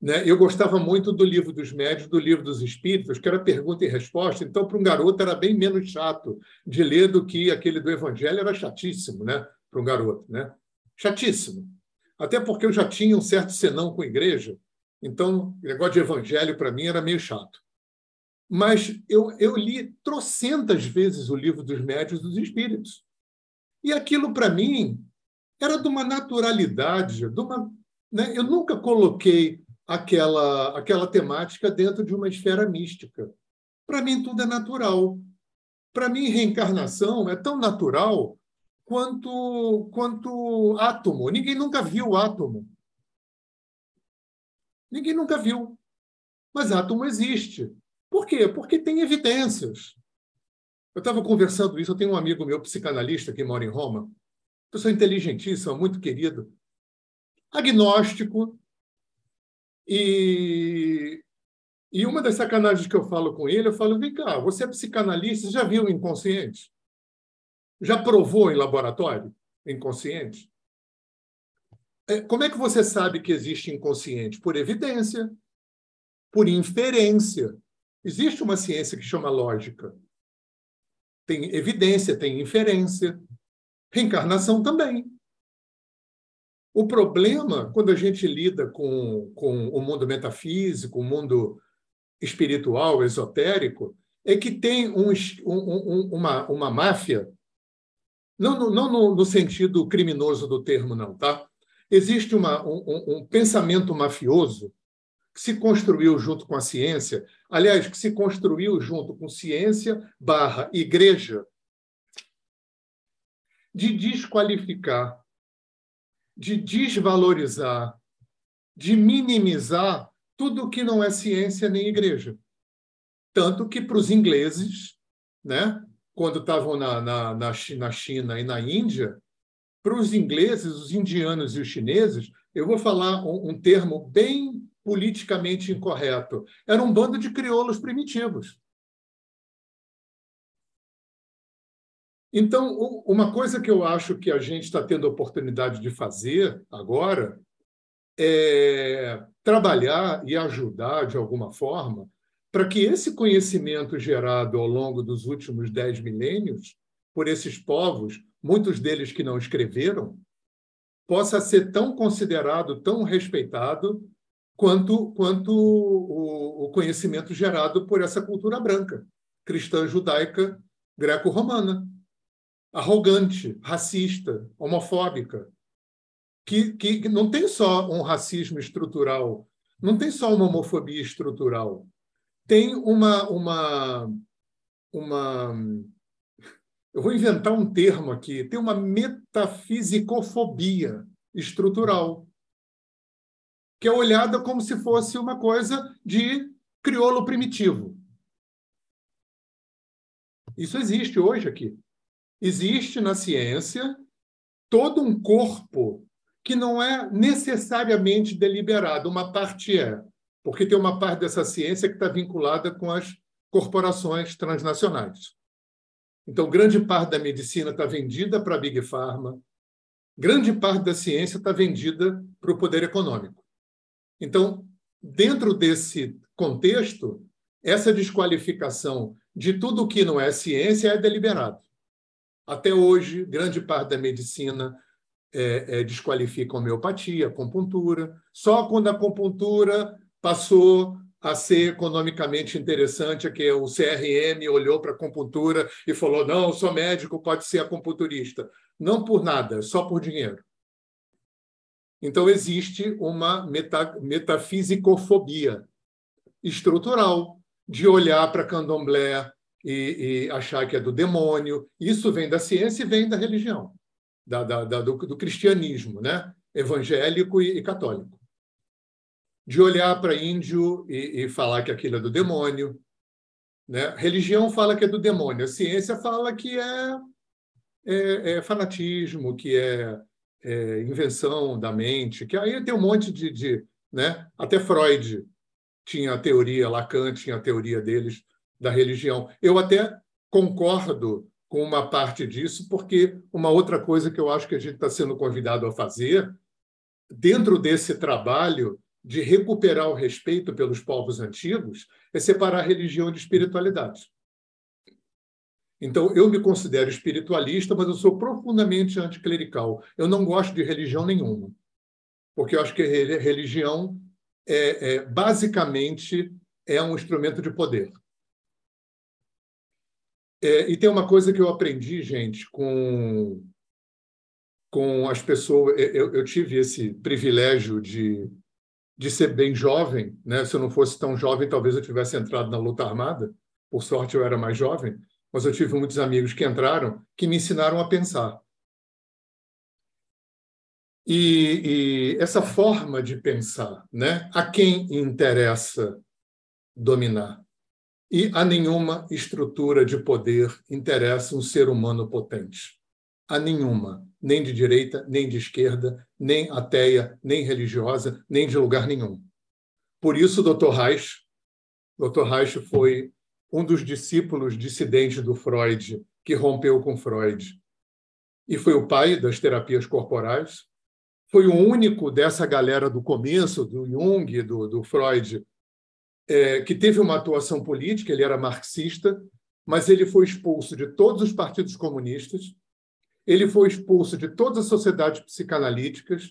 né? Eu gostava muito do livro dos médios, do livro dos espíritos, que era pergunta e resposta. Então, para um garoto era bem menos chato de ler do que aquele do Evangelho era chatíssimo, né? Para um garoto, né? Chatíssimo. Até porque eu já tinha um certo senão com a igreja então, o negócio de evangelho para mim era meio chato. Mas eu, eu li trocentas vezes o livro dos médios dos espíritos. E aquilo, para mim, era de uma naturalidade, de uma, né? eu nunca coloquei aquela, aquela temática dentro de uma esfera mística. Para mim, tudo é natural. Para mim, reencarnação é tão natural quanto, quanto átomo. Ninguém nunca viu átomo. Ninguém nunca viu. Mas átomo existe. Por quê? Porque tem evidências. Eu estava conversando isso, eu tenho um amigo meu, psicanalista, que mora em Roma, pessoa inteligentíssima, muito querido, agnóstico, e, e uma das sacanagens que eu falo com ele, eu falo, vem cá, você é psicanalista, já viu o inconsciente? Já provou em laboratório inconsciente? É, como é que você sabe que existe inconsciente? Por evidência, por inferência. Existe uma ciência que chama lógica. Tem evidência, tem inferência. Reencarnação também. O problema, quando a gente lida com, com o mundo metafísico, o mundo espiritual, esotérico, é que tem um, um, uma, uma máfia, não, no, não no, no, sentido criminoso do termo, não, tá? Existe uma, um, um pensamento mafioso que se construiu junto com a ciência, aliás, que se construiu junto com ciência barra igreja, de desqualificar, de desvalorizar, de minimizar tudo que não é ciência nem igreja. Tanto que para os ingleses, né, quando estavam na, na, na China e na Índia, para os ingleses, os indianos e os chineses, eu vou falar um, um termo bem politicamente incorreto. Era um bando de crioulos primitivos. Então, uma coisa que eu acho que a gente está tendo a oportunidade de fazer agora é trabalhar e ajudar, de alguma forma, para que esse conhecimento gerado ao longo dos últimos dez milênios por esses povos, muitos deles que não escreveram, possa ser tão considerado, tão respeitado quanto, quanto o, o conhecimento gerado por essa cultura branca, cristã judaica greco-romana, arrogante, racista, homofóbica, que, que não tem só um racismo estrutural, não tem só uma homofobia estrutural, tem uma, uma, uma eu vou inventar um termo aqui, tem uma metafisicofobia estrutural, que é olhada como se fosse uma coisa de crioulo primitivo. Isso existe hoje aqui. Existe na ciência todo um corpo que não é necessariamente deliberado, uma parte é, porque tem uma parte dessa ciência que está vinculada com as corporações transnacionais. Então, grande parte da medicina está vendida para a Big Pharma, grande parte da ciência está vendida para o poder econômico. Então, dentro desse contexto, essa desqualificação de tudo que não é ciência é deliberado. Até hoje, grande parte da medicina é, é, desqualifica homeopatia, acupuntura. Só quando a acupuntura passou a ser economicamente interessante, é que o CRM olhou para a acupuntura e falou: não, sou médico, pode ser acupunturista. Não por nada, só por dinheiro. Então, existe uma meta, metafisicofobia estrutural de olhar para candomblé e, e, achar que é do demônio. Isso vem da ciência e vem da religião, da, da, da do, do, cristianismo, né? evangélico e, e católico de olhar para índio e, e, falar que aquilo é do demônio. Né? Religião fala que é do demônio, a ciência fala que é, é, é fanatismo, que é, é, invenção da mente, que aí tem um monte de. de né? Até Freud tinha a teoria, Lacan tinha a teoria deles da religião. Eu até concordo com uma parte disso, porque uma outra coisa que eu acho que a gente está sendo convidado a fazer, dentro desse trabalho de recuperar o respeito pelos povos antigos é separar religião de espiritualidade. Então, eu me considero espiritualista, mas eu sou profundamente anticlerical. Eu não gosto de religião nenhuma, porque eu acho que religião é, é basicamente é um instrumento de poder. É, e tem uma coisa que eu aprendi, gente, com com as pessoas. Eu, eu tive esse privilégio de, de ser bem jovem, né? Se eu não fosse tão jovem, talvez eu tivesse entrado na luta armada. Por sorte, eu era mais jovem, mas eu tive muitos amigos que entraram que me ensinaram a pensar. E, e, essa forma de pensar, né? a quem interessa dominar? E a nenhuma estrutura de poder interessa um ser humano potente. A nenhuma, nem de direita, nem de esquerda, nem ateia, nem religiosa, nem de lugar nenhum. Por isso, Dr. Reich, Dr. Reich foi um dos discípulos dissidentes do Freud, que rompeu com Freud. E foi o pai das terapias corporais, foi o único dessa galera do começo, do Jung, do, do Freud, é, que teve uma atuação política, ele era marxista, mas ele foi expulso de todos os partidos comunistas, ele foi expulso de todas as sociedades psicanalíticas,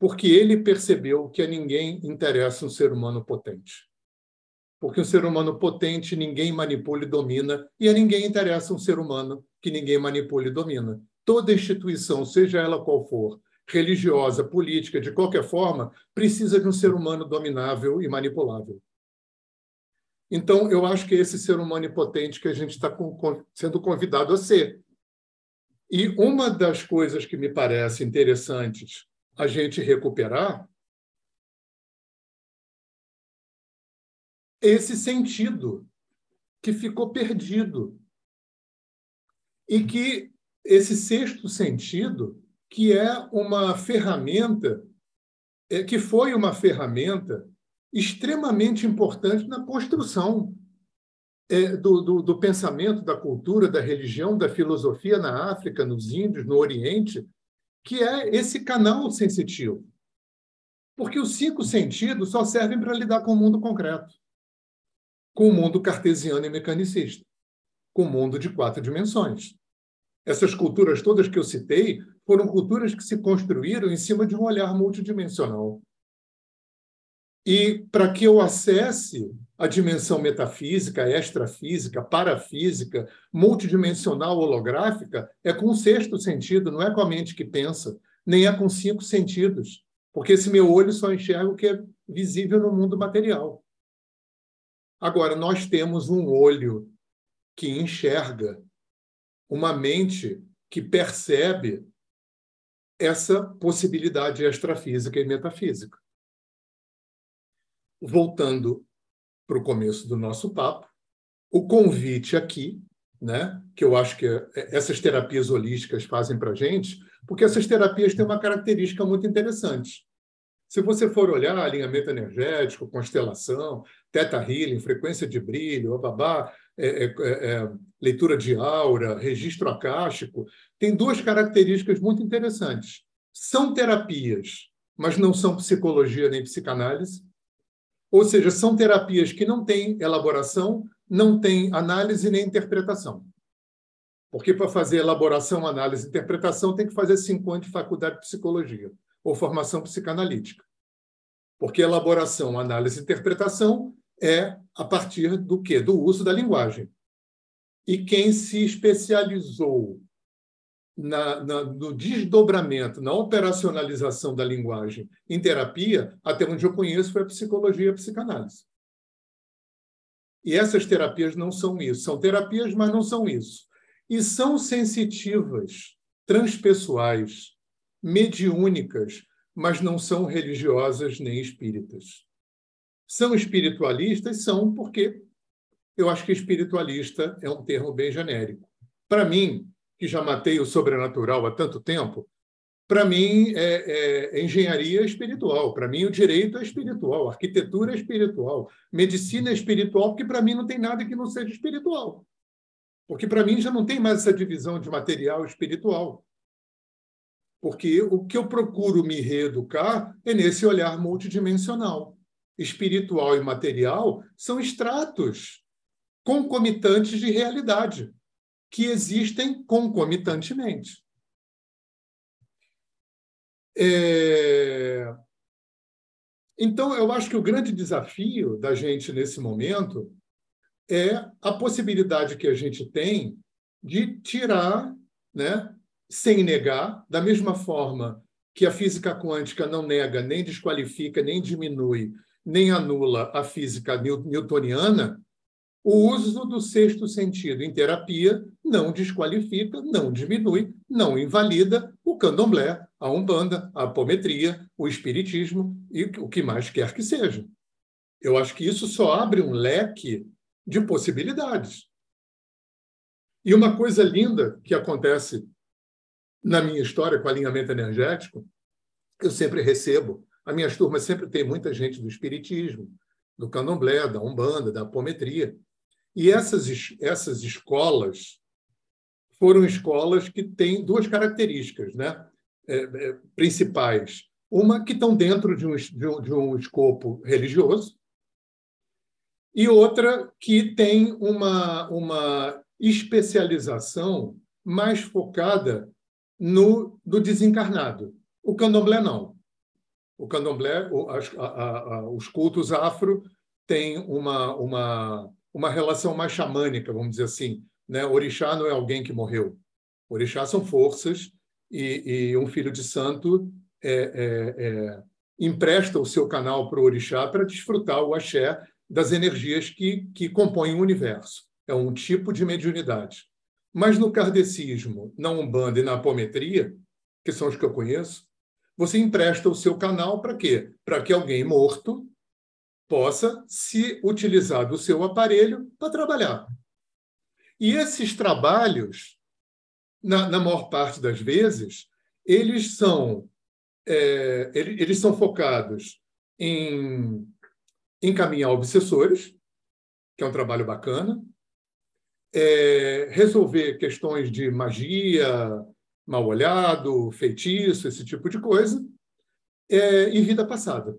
porque ele percebeu que a ninguém interessa um ser humano potente. Porque um ser humano potente ninguém manipula e domina, e a ninguém interessa um ser humano que ninguém manipula e domina. Toda instituição, seja ela qual for, religiosa, política, de qualquer forma, precisa de um ser humano dominável e manipulável. Então, eu acho que é esse ser humano impotente que a gente está sendo convidado a ser. E uma das coisas que me parece interessantes a gente recuperar é esse sentido que ficou perdido. E que esse sexto sentido que é uma ferramenta, é, que foi uma ferramenta extremamente importante na construção é, do, do, do, pensamento, da cultura, da religião, da filosofia na África, nos Índios, no Oriente, que é esse canal sensitivo. Porque os cinco sentidos só servem para lidar com o mundo concreto, com o mundo cartesiano e mecanicista, com o mundo de quatro dimensões. Essas culturas todas que eu citei foram culturas que se construíram em cima de um olhar multidimensional. E para que eu acesse a dimensão metafísica, extrafísica, parafísica, multidimensional, holográfica, é com o sexto sentido, não é com a mente que pensa, nem é com cinco sentidos, porque esse meu olho só enxerga o que é visível no mundo material. Agora, nós temos um olho que enxerga, uma mente que percebe essa possibilidade extrafísica e metafísica. Voltando para o começo do nosso papo, o convite aqui, né, que eu acho que essas terapias holísticas fazem para a gente, porque essas terapias têm uma característica muito interessante. Se você for olhar alinhamento energético, constelação, teta healing, frequência de brilho, babá, é, é, é, leitura de aura, registro acástico, tem duas características muito interessantes. São terapias, mas não são psicologia nem psicanálise. Ou seja, são terapias que não têm elaboração, não têm análise nem interpretação. Porque para fazer elaboração, análise e interpretação tem que fazer cinco anos de faculdade de psicologia ou formação psicanalítica. Porque elaboração, análise e interpretação é a partir do quê? Do uso da linguagem. E quem se especializou na, na, no desdobramento, na operacionalização da linguagem em terapia, até onde eu conheço, foi a psicologia e a psicanálise. E essas terapias não são isso. São terapias, mas não são isso. E são sensitivas, transpessoais, mediúnicas, mas não são religiosas nem espíritas. São espiritualistas? São, porque eu acho que espiritualista é um termo bem genérico. Para mim, que já matei o sobrenatural há tanto tempo, para mim é, é, é, engenharia espiritual, para mim o direito é espiritual, arquitetura é espiritual, medicina é espiritual, porque para mim não tem nada que não seja espiritual. Porque para mim já não tem mais essa divisão de material e espiritual. Porque o que eu procuro me reeducar é nesse olhar multidimensional espiritual e material são estratos concomitantes de realidade, que existem concomitantemente. É... Então, eu acho que o grande desafio da gente nesse momento é a possibilidade que a gente tem de tirar né, sem negar, da mesma forma que a física quântica não nega, nem desqualifica, nem diminui, nem anula a física newtoniana, o uso do sexto sentido em terapia não desqualifica, não diminui, não invalida o candomblé, a umbanda, a apometria, o espiritismo e o que mais quer que seja. Eu acho que isso só abre um leque de possibilidades. E uma coisa linda que acontece na minha história com alinhamento energético, eu sempre recebo, as minhas turmas sempre tem muita gente do espiritismo, do candomblé, da umbanda, da apometria. E essas, essas escolas foram escolas que têm duas características né? É, é, principais. Uma que estão dentro de um, de um, de um escopo religioso, e outra que tem uma, uma especialização mais focada no, no desencarnado. O candomblé não. O candomblé, os cultos afro têm uma, uma, uma relação mais xamânica, vamos dizer assim. Né? Orixá não é alguém que morreu. Orixá são forças e, e um filho de santo é, é, é, empresta o seu canal para o orixá para desfrutar o axé das energias que, que compõem o universo. É um tipo de mediunidade. Mas no kardecismo, na Umbanda e na apometria, que são os que eu conheço, você empresta o seu canal para quê? Para que alguém morto possa se utilizar do seu aparelho para trabalhar. E esses trabalhos, na, na maior parte das vezes, eles são, é, eles são focados em encaminhar obsessores, que é um trabalho bacana, é, resolver questões de magia, mal olhado, feitiço, esse tipo de coisa, é, em vida passada.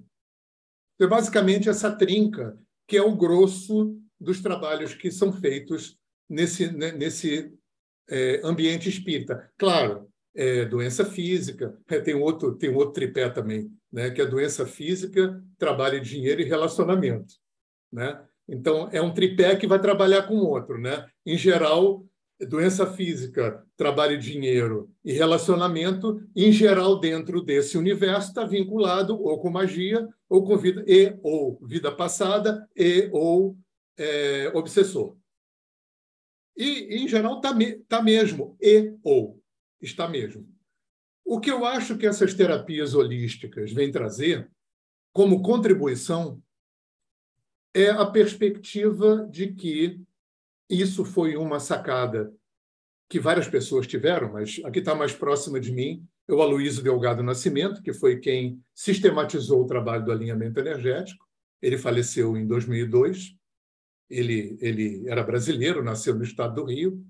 É basicamente essa trinca que é o grosso dos trabalhos que são feitos nesse, né, nesse é, ambiente espírita. Claro, é, doença física, é, tem outro tem outro tripé também, né, que é doença física, trabalho, dinheiro e relacionamento, né? Então é um tripé que vai trabalhar com o outro, né? Em geral, doença física, trabalho, dinheiro e relacionamento, em geral dentro desse universo está vinculado ou com magia ou com vida e ou vida passada e ou é, obsessor. E, em geral, está tá mesmo, e ou está mesmo. O que eu acho que essas terapias holísticas vêm trazer como contribuição é a perspectiva de que isso foi uma sacada que várias pessoas tiveram, mas aqui está mais próxima de mim, é o Aloysio Delgado Nascimento, que foi quem sistematizou o trabalho do alinhamento energético. Ele faleceu em 2002. Ele, ele era brasileiro, nasceu no estado do Rio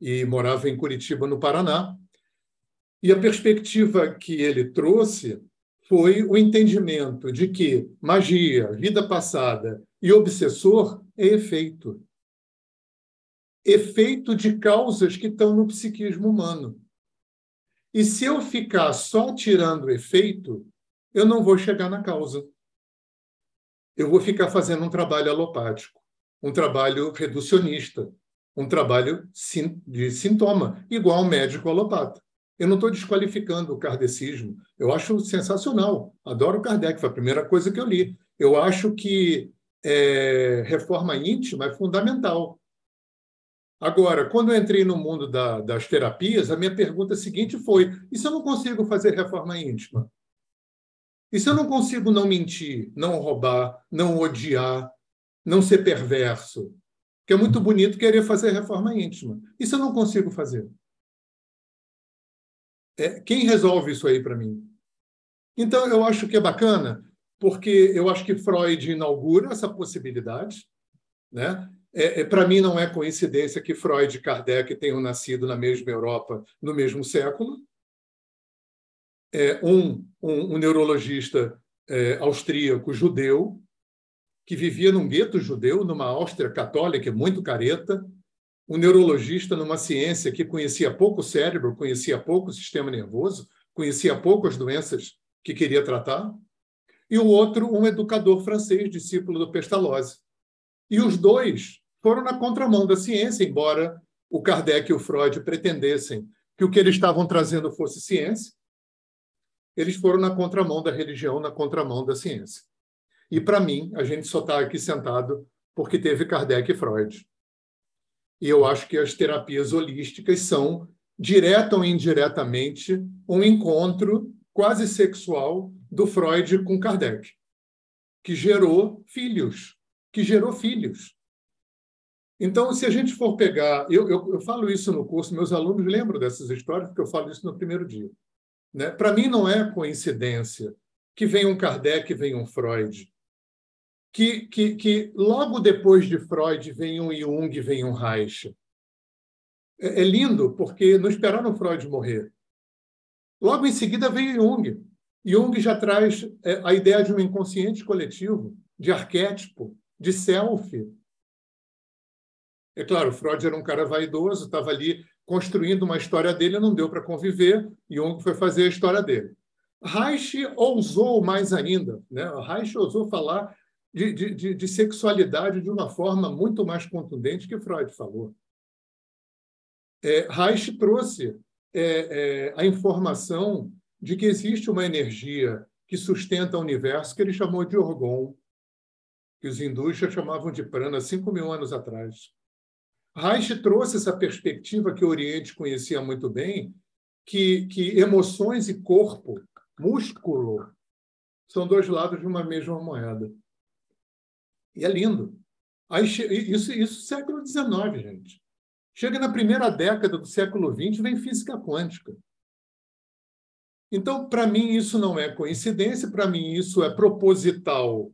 e morava em Curitiba, no Paraná. E a perspectiva que ele trouxe foi o entendimento de que magia, vida passada e obsessor é efeito. Efeito de causas que estão no psiquismo humano. E se eu ficar só tirando efeito, eu não vou chegar na causa. Eu vou ficar fazendo um trabalho alopático, um trabalho reducionista, um trabalho de sintoma, igual um médico alopata. Eu não estou desqualificando o kardecismo. Eu acho sensacional. Adoro o Kardec, foi a primeira coisa que eu li. Eu acho que é, reforma íntima é fundamental. Agora, quando eu entrei no mundo da, das terapias, a minha pergunta seguinte foi: e se eu não consigo fazer reforma íntima? E se eu não consigo não mentir, não roubar, não odiar, não ser perverso? Que é muito bonito querer fazer reforma íntima. Se eu não consigo fazer? É, quem resolve isso aí para mim? Então, eu acho que é bacana, porque eu acho que Freud inaugura essa possibilidade. Né? É, é para mim, não é coincidência que Freud e Kardec tenham nascido na mesma Europa no mesmo século. É, um, um, um neurologista é, austríaco judeu, que vivia num gueto judeu, numa Áustria católica muito careta, um neurologista numa ciência que conhecia pouco o cérebro, conhecia pouco o sistema nervoso, conhecia pouco as doenças que queria tratar, e o outro, um educador francês, discípulo do Pestalozzi. E os dois foram na contramão da ciência, embora o Kardec e o Freud pretendessem que o que eles estavam trazendo fosse ciência, eles foram na contramão da religião, na contramão da ciência. E, para mim, a gente só está aqui sentado porque teve Kardec e Freud. E eu acho que as terapias holísticas são, direta ou indiretamente, um encontro quase sexual do Freud com Kardec, que gerou filhos, que gerou filhos. Então, se a gente for pegar, eu, eu, eu falo isso no curso, meus alunos lembram dessas histórias, porque eu falo isso no primeiro dia. Né? Para mim, não é coincidência que vem um Kardec, vem um Freud, que, que, que logo depois de Freud vem um Jung, vem um Reich. É, é lindo, porque não esperaram Freud morrer. Logo em seguida veio Jung. Jung já traz é, a ideia de um inconsciente coletivo, de arquétipo, de self. É claro, Freud era um cara vaidoso, estava ali construindo uma história dele, não deu para conviver, Jung foi fazer a história dele. Reich ousou mais ainda. Né? Reich ousou falar de, de, de sexualidade de uma forma muito mais contundente que Freud falou. É, Reich trouxe é, é, a informação de que existe uma energia que sustenta o universo, que ele chamou de Orgon, que os hindus já chamavam de prana, cinco mil anos atrás. Reich trouxe essa perspectiva que o Oriente conhecia muito bem, que, que emoções e corpo, músculo, são dois lados de uma mesma moeda. E é lindo. Aí, isso, isso século XIX, gente. Chega na primeira década do século XX, vem física quântica. Então, para mim, isso não é coincidência, para mim, isso é proposital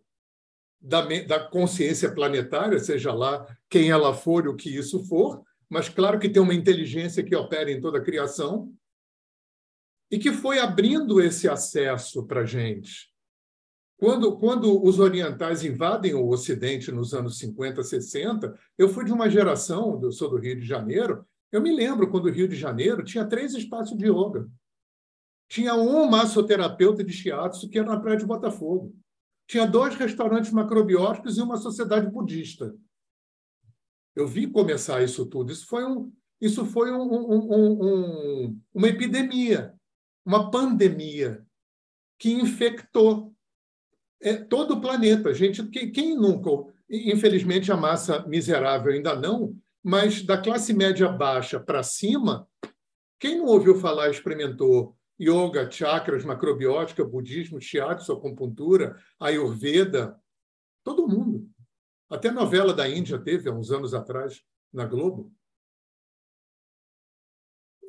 da, da consciência planetária, seja lá quem ela for, o que isso for, mas claro que tem uma inteligência que opera em toda a criação e que foi abrindo esse acesso para a gente. Quando, quando os orientais invadem o Ocidente nos anos 50, 60, eu fui de uma geração, eu sou do Rio de Janeiro, eu me lembro quando o Rio de Janeiro tinha três espaços de yoga. Tinha um massoterapeuta de shiatsu que era na Praia de Botafogo. Tinha dois restaurantes macrobióticos e uma sociedade budista. Eu vi começar isso tudo. Isso foi, um, isso foi um, um, um, uma epidemia, uma pandemia que infectou é, todo o planeta. Gente, quem, quem nunca, infelizmente a massa miserável ainda não, mas da classe média baixa para cima, quem não ouviu falar, experimentou yoga, chakras, macrobiótica, budismo, shiatsu, acupuntura, ayurveda, todo mundo. Até novela da Índia teve há uns anos atrás na Globo.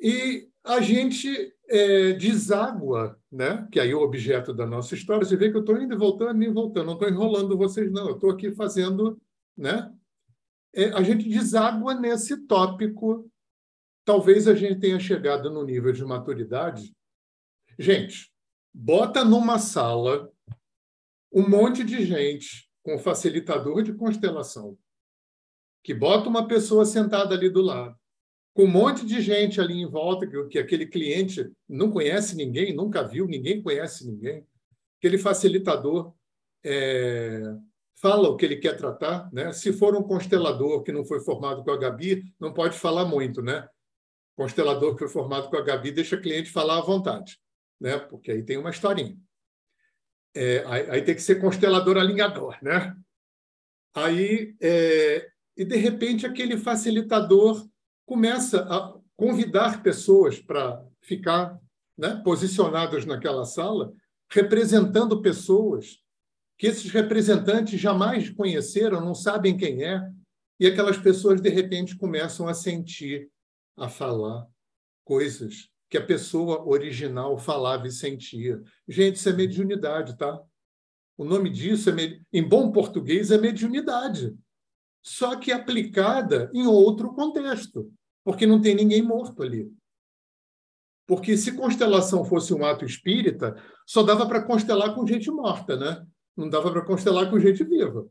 E a gente é, deságua, né? que aí é o objeto da nossa história. Você vê que eu estou indo e voltando, indo e voltando, não estou enrolando vocês, não. Eu estou aqui fazendo. Né? É, a gente deságua nesse tópico. Talvez a gente tenha chegado no nível de maturidade. Gente, bota numa sala um monte de gente com facilitador de constelação, que bota uma pessoa sentada ali do lado com um monte de gente ali em volta, que, que aquele cliente não conhece ninguém, nunca viu, ninguém conhece ninguém. Aquele facilitador é, fala o que ele quer tratar. Né? Se for um constelador que não foi formado com a Gabi, não pode falar muito. Né? Constelador que foi formado com a Gabi deixa o cliente falar à vontade, né? porque aí tem uma historinha. É, aí, aí, tem que ser constelador alinhador. Né? Aí, é, e, de repente, aquele facilitador começa a convidar pessoas para ficar né, posicionadas naquela sala, representando pessoas que esses representantes jamais conheceram, não sabem quem é, e aquelas pessoas, de repente, começam a sentir, a falar coisas que a pessoa original falava e sentia. Gente, isso é mediunidade, tá? O nome disso, é, em bom português, é mediunidade só que aplicada em outro contexto, porque não tem ninguém morto ali. Porque se constelação fosse um ato espírita, só dava para constelar com gente morta, né? Não dava para constelar com gente viva.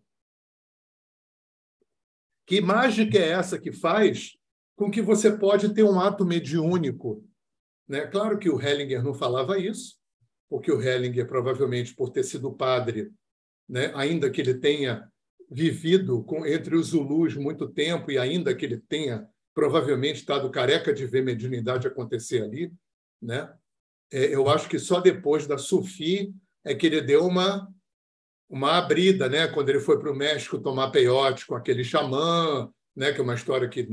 Que mágica é essa que faz com que você pode ter um ato mediúnico? Né? Claro que o Hellinger não falava isso, porque o Hellinger, provavelmente por ter sido padre, né? ainda que ele tenha vivido com, entre os Zulus muito tempo e ainda que ele tenha provavelmente estado careca de ver mediunidade acontecer ali, né? É, eu acho que só depois da Sufi é que ele deu uma uma abrida, né? Quando ele foi para o México tomar peiote com aquele xamã, né? Que é uma história que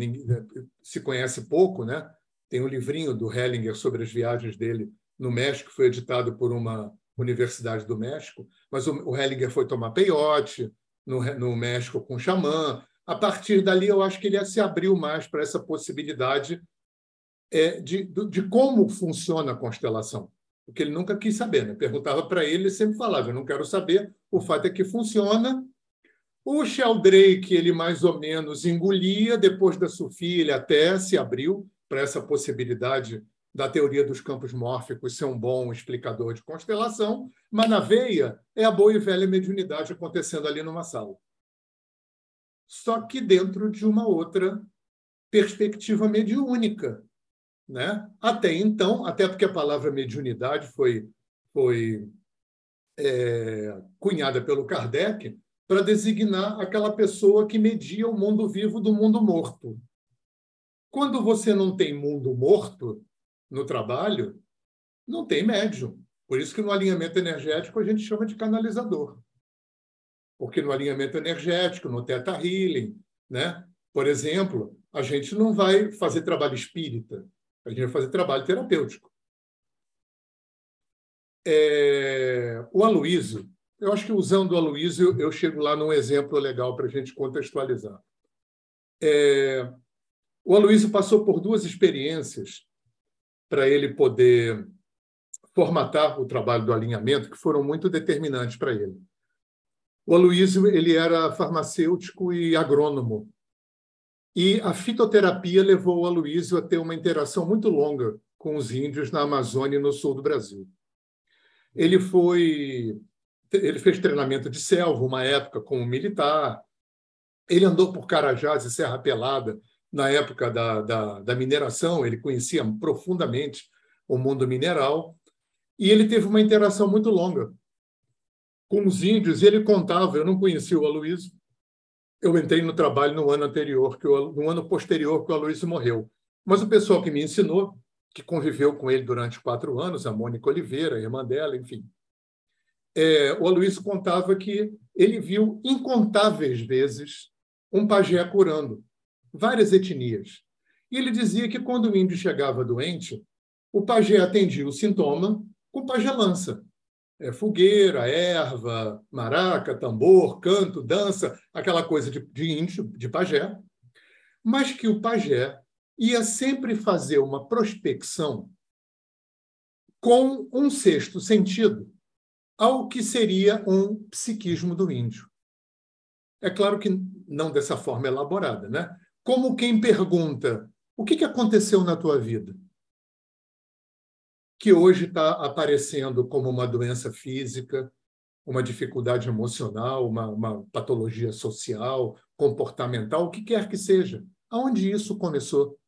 se conhece pouco, né? Tem um livrinho do Hellinger sobre as viagens dele no México, foi editado por uma universidade do México, mas o, o Hellinger foi tomar peiote no, no México com o xamã. A partir dali, eu acho que ele se abriu mais para essa possibilidade é, de, de como funciona a constelação porque ele nunca quis saber. Né? Perguntava para ele, ele sempre falava: Eu não quero saber, o fato é que funciona. O Sheldrake, ele mais ou menos engolia, depois da Sofia, ele até se abriu para essa possibilidade da teoria dos campos mórficos ser um bom explicador de constelação, mas na veia é a boa e velha mediunidade acontecendo ali numa sala. Só que dentro de uma outra perspectiva mediúnica, né? Até então, até porque a palavra mediunidade foi, foi é, cunhada pelo Kardec para designar aquela pessoa que media o mundo vivo do mundo morto. Quando você não tem mundo morto no trabalho, não tem médium. Por isso que no alinhamento energético a gente chama de canalizador. Porque no alinhamento energético, no Theta Healing, né? por exemplo, a gente não vai fazer trabalho espírita, a gente vai fazer trabalho terapêutico. É, o Aloísio, eu acho que usando o Aloísio, eu chego lá num exemplo legal para a gente contextualizar. É, o Aloísio passou por duas experiências para ele poder formatar o trabalho do alinhamento, que foram muito determinantes para ele. O Aloísio ele era farmacêutico e agrônomo e a fitoterapia levou o Aloysio a ter uma interação muito longa com os índios na Amazônia e no sul do Brasil. Ele foi ele fez treinamento de selva uma época como militar. Ele andou por Carajás e Serra Pelada na época da, da, da mineração, ele conhecia profundamente o mundo mineral e ele teve uma interação muito longa com os índios. E ele contava, eu não conhecia o Aloysio, eu entrei no trabalho no ano anterior, que o, no ano posterior que o Aloysio morreu. Mas o pessoal que me ensinou, que conviveu com ele durante quatro anos, a Mônica Oliveira, a irmã dela, enfim, é, o Aloysio contava que ele viu incontáveis vezes um pajé curando várias etnias. E ele dizia que quando o índio chegava doente, o pajé atendia o sintoma com pagelança é, fogueira, erva, maraca, tambor, canto, dança, aquela coisa de, de índio, de pajé, mas que o pajé ia sempre fazer uma prospecção com um sexto sentido ao que seria um psiquismo do índio. É claro que não dessa forma elaborada, né? Como quem pergunta: o que aconteceu na tua vida? que hoje está aparecendo como uma doença física, uma dificuldade emocional, uma, uma, patologia social, comportamental, o que quer que seja. Aonde isso começou?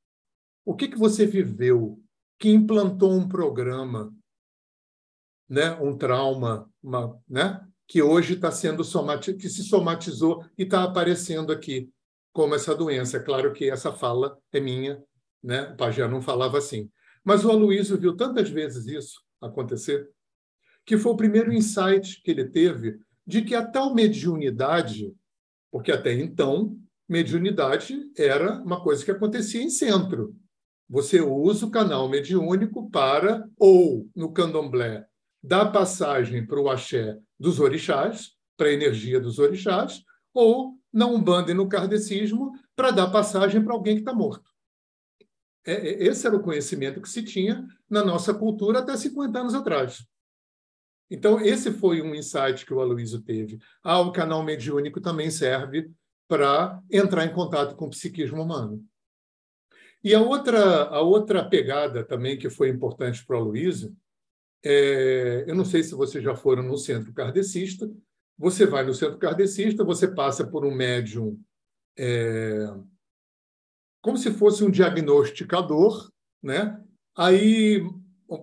O que, que você viveu que implantou um programa, né? um trauma, uma, né? que hoje está sendo somatizado, que se somatizou e está aparecendo aqui como essa doença. É claro que essa fala é minha, né? o Pajé não falava assim. Mas o Aloysio viu tantas vezes isso acontecer, que foi o primeiro insight que ele teve de que a tal mediunidade, porque até então, mediunidade era uma coisa que acontecia em centro. Você usa o canal mediúnico para, ou no candomblé, dar passagem para o axé dos orixás, para a energia dos orixás, ou na Umbanda e no kardecismo, para dar passagem para alguém que está morto. É, é, esse era o conhecimento que se tinha na nossa cultura até 50 anos atrás. Então, esse foi um insight que o Aloysio teve. Ah, o canal mediúnico também serve para entrar em contato com o psiquismo humano. E a outra, a outra pegada também que foi importante para o Aloysio, é, eu não sei se vocês já foram no centro kardecista, você vai no centro kardecista, você passa por um médium é, como se fosse um diagnosticador, né? Aí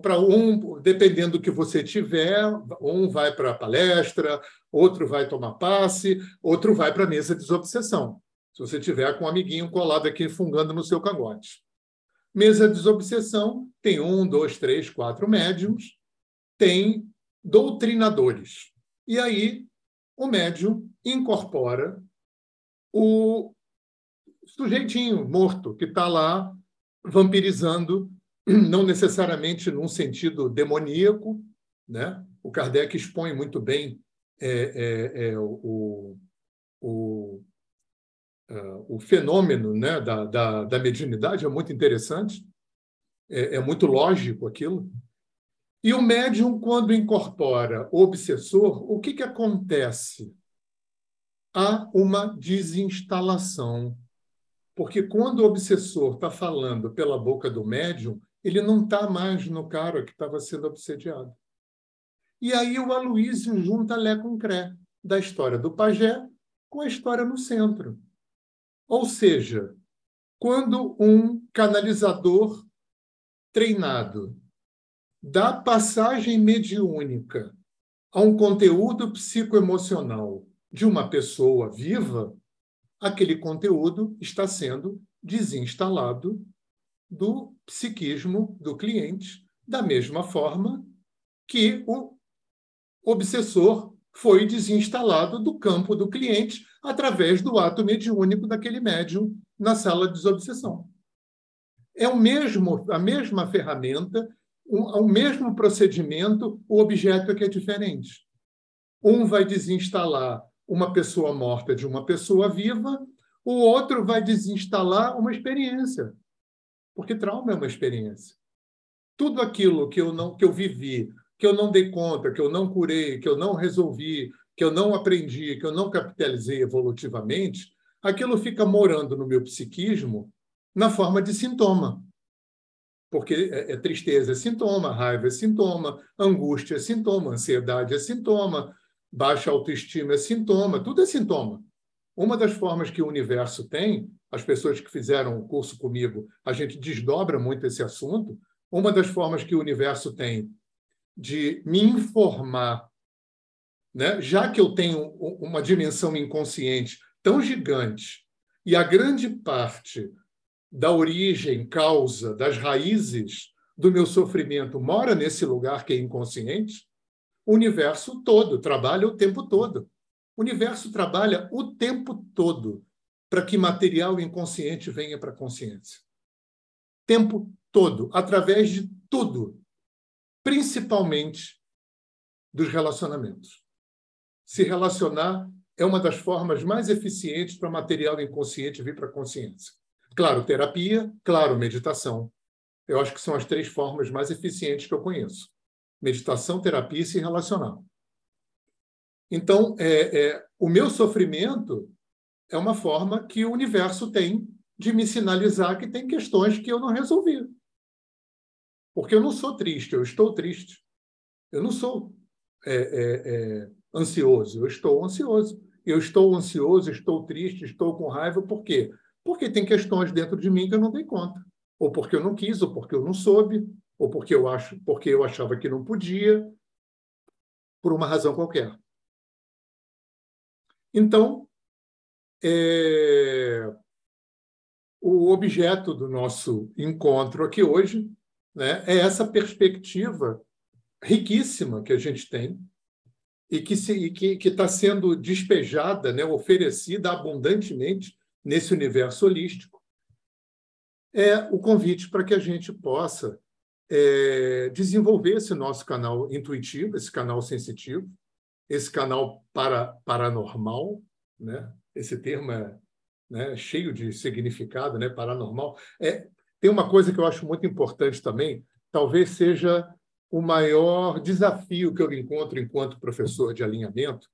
para um, dependendo do que você tiver, um vai para a palestra, outro vai tomar passe, outro vai para a mesa de desobsessão. Se você tiver com um amiguinho colado aqui fungando no seu cangote. Mesa de desobsessão tem um, dois, três, quatro médiums, tem doutrinadores. E aí o médium incorpora o sujeitinho morto que está lá vampirizando, não necessariamente num sentido demoníaco. Né? O Kardec expõe muito bem é, é, é, o, o, o fenômeno né, da, da, da, mediunidade, é muito interessante, é, é muito lógico aquilo. E o médium, quando incorpora o obsessor, o que, que acontece? Há uma desinstalação porque quando o obsessor está falando pela boca do médium, ele não está mais no cara que estava sendo obsediado. E aí o Aloísio junta Lé com Cré, da história do pajé com a história no centro. Ou seja, quando um canalizador treinado dá passagem mediúnica a um conteúdo psicoemocional de uma pessoa viva, aquele conteúdo está sendo desinstalado do psiquismo do cliente, da mesma forma que o obsessor foi desinstalado do campo do cliente através do ato mediúnico daquele médium na sala de desobsessão. É o mesmo, a mesma ferramenta, o, mesmo procedimento, o objeto é que é diferente. Um vai desinstalar uma pessoa morta de uma pessoa viva, o outro vai desinstalar uma experiência. Porque trauma é uma experiência. Tudo aquilo que eu não que eu vivi, que eu não dei conta, que eu não curei, que eu não resolvi, que eu não aprendi, que eu não capitalizei evolutivamente, aquilo fica morando no meu psiquismo na forma de sintoma. Porque é, é tristeza é sintoma, raiva é sintoma, angústia é sintoma, ansiedade é sintoma, baixa autoestima é sintoma, tudo é sintoma. Uma das formas que o universo tem, as pessoas que fizeram o curso comigo, a gente desdobra muito esse assunto. Uma das formas que o universo tem de me informar, né? já que eu tenho uma dimensão inconsciente tão gigante e a grande parte da origem, causa, das raízes do meu sofrimento mora nesse lugar que é inconsciente, o universo todo trabalha o tempo todo. O universo trabalha o tempo todo para que material inconsciente venha para a consciência. Tempo todo, através de tudo, principalmente dos relacionamentos. Se relacionar é uma das formas mais eficientes para material inconsciente vir para a consciência. Claro, terapia, claro, meditação. Eu acho que são as três formas mais eficientes que eu conheço meditação, terapia e se relacionar. Então, é, é, o meu sofrimento é uma forma que o universo tem de me sinalizar que tem questões que eu não resolvi. Porque eu não sou triste, eu estou triste. Eu não sou é, é, é ansioso, eu estou ansioso. Eu estou ansioso, estou triste, estou com raiva, por quê? Porque tem questões dentro de mim que eu não dei conta. Ou porque eu não quis, ou porque eu não soube, ou porque eu acho, porque eu achava que não podia, por uma razão qualquer. Então, é, o objeto do nosso encontro aqui hoje né, é essa perspectiva riquíssima que a gente tem e que está sendo despejada, né, oferecida abundantemente nesse universo holístico, é o convite para que a gente possa é, desenvolver esse nosso canal intuitivo, esse canal sensitivo, esse canal para, paranormal, né? esse termo é né, cheio de significado, né? paranormal. É, tem uma coisa que eu acho muito importante também, talvez seja o maior desafio que eu encontro enquanto professor de alinhamento,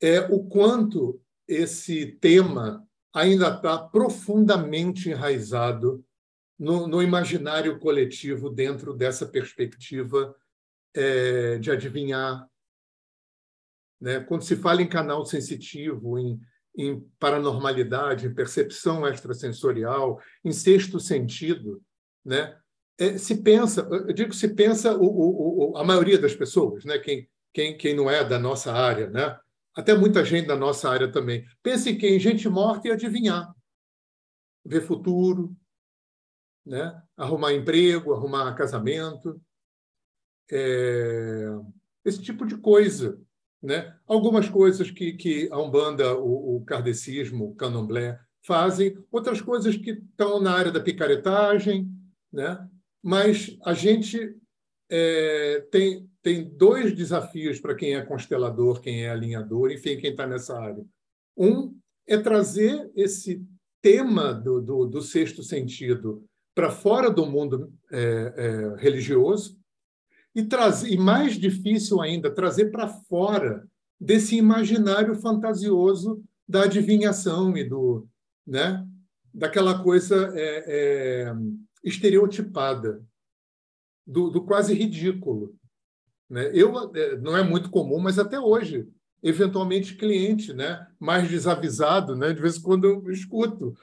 é o quanto esse tema ainda está profundamente enraizado no, no imaginário coletivo dentro dessa perspectiva é, de adivinhar. Né? Quando se fala em canal sensitivo, em, em paranormalidade, em percepção extrasensorial, em sexto sentido, né? É, se pensa, eu digo se pensa o, o, o, a maioria das pessoas, né? quem, quem, quem não é da nossa área, né? Até muita gente da nossa área também. Pense em gente morta e adivinhar, ver futuro, né? arrumar emprego, arrumar casamento, é... esse tipo de coisa. Né? Algumas coisas que, que a Umbanda, o, o kardecismo, o candomblé fazem, outras coisas que estão na área da picaretagem, né? mas a gente é, tem, tem dois desafios para quem é constelador, quem é alinhador, enfim, quem está nessa área. Um é trazer esse tema do, do, do sexto sentido para fora do mundo é, é, religioso, e, trazer, e mais difícil ainda, trazer para fora desse imaginário fantasioso da adivinhação e do, né, daquela coisa é, é, estereotipada, do, do, quase ridículo. Né? Eu é, não é muito comum, mas até hoje, eventualmente cliente, né, mais desavisado, né, de vez em quando eu escuto,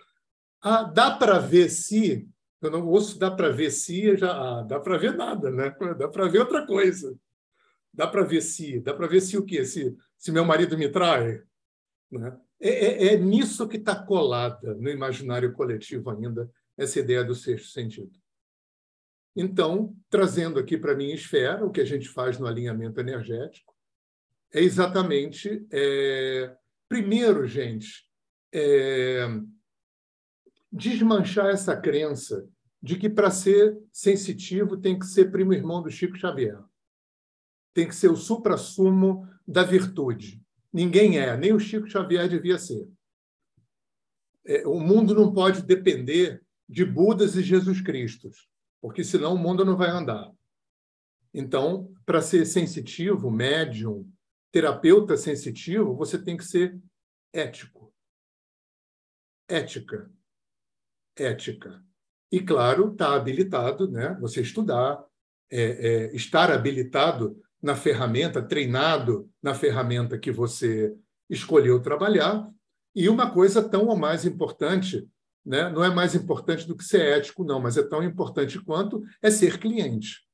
ah, dá para ver se eu não ouço, dá para ver se, já, ah, dá para ver nada, né? Dá para ver outra coisa. Dá para ver se, dá para ver se o quê? Se, se meu marido me trai. Né? É, é, é nisso que está colada no imaginário coletivo ainda essa ideia do sexto sentido. Então, trazendo aqui para a minha esfera, o que a gente faz no alinhamento energético, é exatamente. É... Primeiro, gente, é desmanchar essa crença de que para ser sensitivo tem que ser primo irmão do Chico Xavier. Tem que ser o supra-sumo da virtude. Ninguém é, nem o Chico Xavier devia ser. É, o mundo não pode depender de Budas e Jesus Cristos, porque senão o mundo não vai andar. Então, para ser sensitivo, médium, terapeuta sensitivo, você tem que ser ético. Ética ética. E, claro, está habilitado, né? você estudar, é, é, estar habilitado na ferramenta, treinado na ferramenta que você escolheu trabalhar. E uma coisa tão ou mais importante, né? não é mais importante do que ser ético, não, mas é tão importante quanto é ser cliente.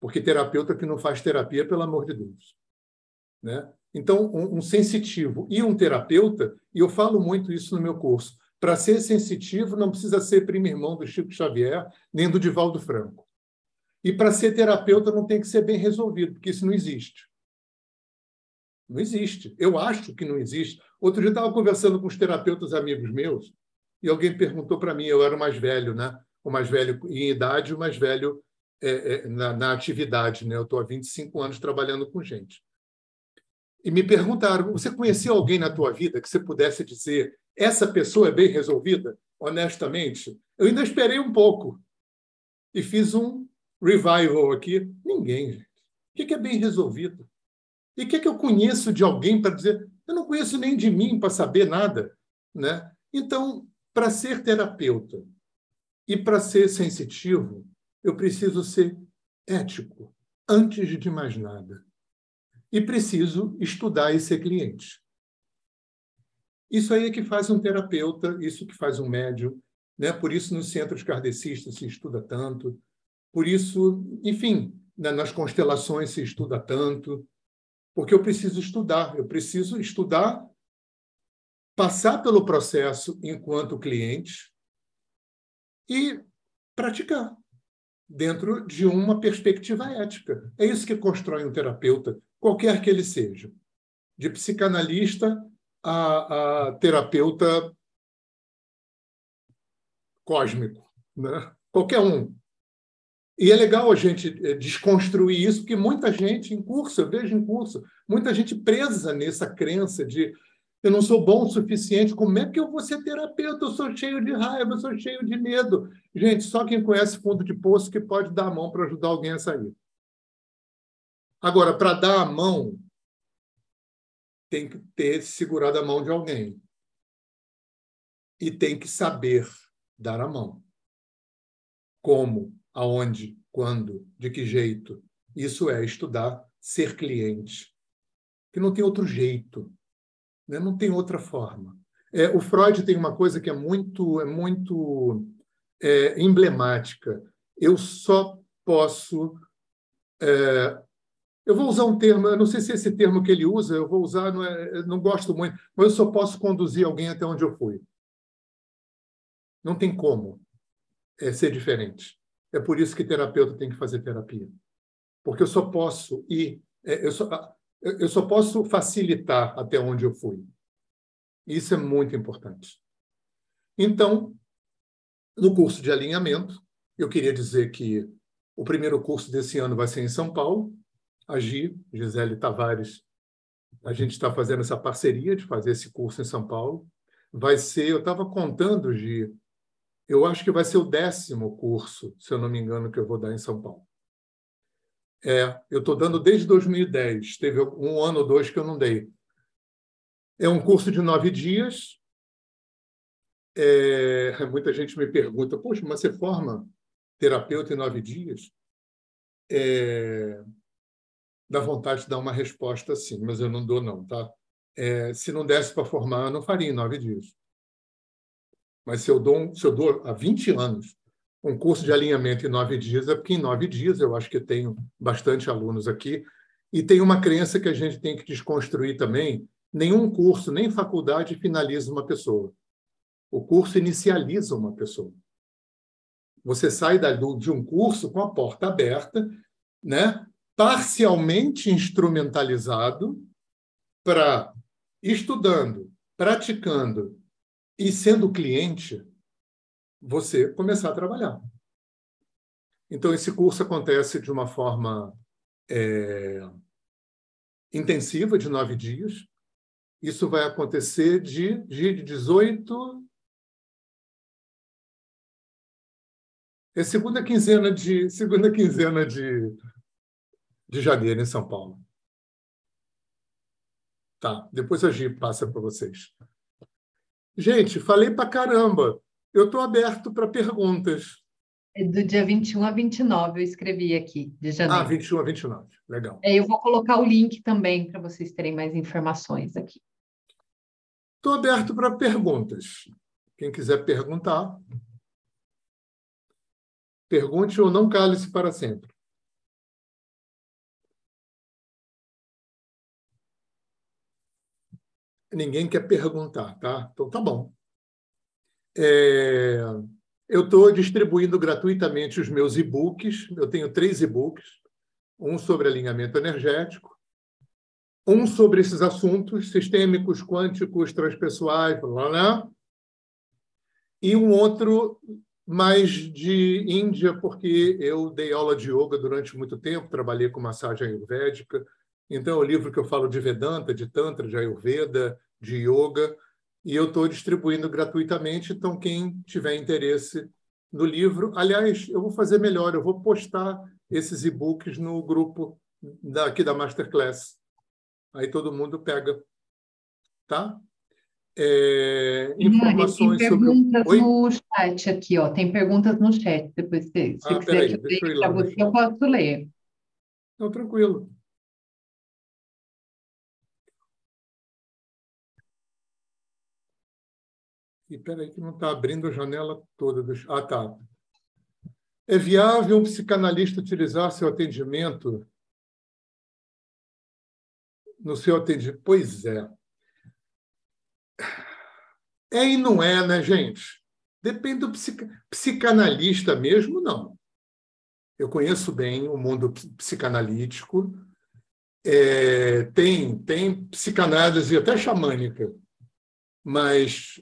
Porque terapeuta que não faz terapia, pelo amor de Deus. Né? Então, um, um sensitivo e um terapeuta, e eu falo muito isso no meu curso, para ser sensitivo, não precisa ser primo irmão do Chico Xavier, nem do Divaldo Franco. E para ser terapeuta, não tem que ser bem resolvido, porque isso não existe. Não existe. Eu acho que não existe. Outro dia eu estava conversando com os terapeutas amigos meus, e alguém perguntou para mim, eu era o mais velho, né? o mais velho em idade, o mais velho é, é, na, na, atividade. Né? Eu estou há 25 anos trabalhando com gente. E me perguntaram: você conheceu alguém na tua vida que você pudesse dizer essa pessoa é bem resolvida? Honestamente, eu ainda esperei um pouco e fiz um revival aqui. Ninguém, gente. O que é bem resolvido? E o que, que eu conheço de alguém para dizer? Eu não conheço nem de mim para saber nada. Né? Então, para ser terapeuta e para ser sensitivo, eu preciso ser ético, antes de mais nada. E preciso estudar e ser cliente. Isso aí é que faz um terapeuta, isso que faz um médium, né? Por isso nos centros kardecistas se estuda tanto, por isso, enfim, nas constelações se estuda tanto, porque eu preciso estudar, eu preciso estudar, passar pelo processo enquanto cliente e praticar dentro de uma perspectiva ética. É isso que constrói um terapeuta, qualquer que ele seja, de psicanalista a, a terapeuta cósmico, né? qualquer um. E é legal a gente eh, desconstruir isso, porque muita gente em curso, eu vejo em curso, muita gente presa nessa crença de eu não sou bom o suficiente, como é que eu vou ser terapeuta? Eu sou cheio de raiva, eu sou cheio de medo. Gente, só quem conhece fundo de poço que pode dar a mão para ajudar alguém a sair. Agora, para dar a mão, tem que ter segurado a mão de alguém. E tem que saber dar a mão. Como, aonde, quando, de que jeito. Isso é estudar, ser cliente. Que não tem outro jeito, né? não tem outra forma. É, o Freud tem uma coisa que é muito, é muito é, emblemática. Eu só posso é, Eu vou usar um termo, eu não sei se esse termo que ele usa, eu vou usar, não, é, não gosto muito, mas eu só posso conduzir alguém até onde eu fui. Não tem como é, ser diferente. É por isso que terapeuta tem que fazer terapia. Porque eu só posso ir, é, eu, só, eu só posso facilitar até onde eu fui. Isso é muito importante. Então, no curso de alinhamento, eu queria dizer que o primeiro curso desse ano vai ser em São Paulo. A Gi, Gisele Tavares, a gente está fazendo essa parceria de fazer esse curso em São Paulo. Vai ser, eu estava contando, Gi, eu acho que vai ser o décimo curso, se eu não me engano, que eu vou dar em São Paulo. É, eu estou dando desde 2010. Teve um ano ou dois que eu não dei. É um curso de nove dias. É, muita gente me pergunta, poxa, mas você forma terapeuta em nove dias? É, dá vontade de dar uma resposta assim, mas eu não dou não, tá? É, se não desse para formar, eu não faria em nove dias. Mas se eu dou, se eu dou há 20 anos um curso de alinhamento em nove dias, é porque em nove dias eu acho que tenho bastante alunos aqui. E tem uma crença que a gente tem que desconstruir também: nenhum curso, nem faculdade finaliza uma pessoa. O curso inicializa uma pessoa. Você sai de um curso com a porta aberta, né? parcialmente instrumentalizado para estudando, praticando e sendo cliente, você começar a trabalhar. Então, esse curso acontece de uma forma é, intensiva, de nove dias. Isso vai acontecer de, de 18. É segunda quinzena de segunda quinzena de, de janeiro em São Paulo. Tá, depois a Gi passa para vocês. Gente, falei para caramba. Eu estou aberto para perguntas. É do dia 21 a 29, eu escrevi aqui, de janeiro. Ah, 21 a 29, legal. É, eu vou colocar o link também para vocês terem mais informações aqui. Estou aberto para perguntas. Quem quiser perguntar, pergunte ou não cale-se para sempre. Ninguém quer perguntar, tá? Então tá bom. É, eu estou distribuindo gratuitamente os meus e-books. Eu tenho três e-books: um sobre alinhamento energético, um sobre esses assuntos sistêmicos, quânticos, transpessoais, blá, blá, e um outro mais de Índia, porque eu dei aula de yoga durante muito tempo, trabalhei com massagem ayurvédica, então, é um livro que eu falo de Vedanta, de Tantra, de Ayurveda, de Yoga, e eu estou distribuindo gratuitamente. Então, quem tiver interesse no livro, aliás, eu vou fazer melhor, eu vou postar esses e-books no grupo daqui da Masterclass. Aí todo mundo pega, tá? É, informações tem perguntas sobre... no chat aqui, ó. Tem perguntas no chat. Depois, se, se ah, quiser aí, que eu leia para você, eu posso ler. Não, tranquilo. E peraí que não está abrindo a janela toda. Do... Ah, tá. É viável um psicanalista utilizar seu atendimento no seu atendimento? Pois é. É e não é, né, gente? Depende do psicanalista mesmo, não. Eu conheço bem o mundo psicanalítico. É, tem, tem psicanálise até xamânica, mas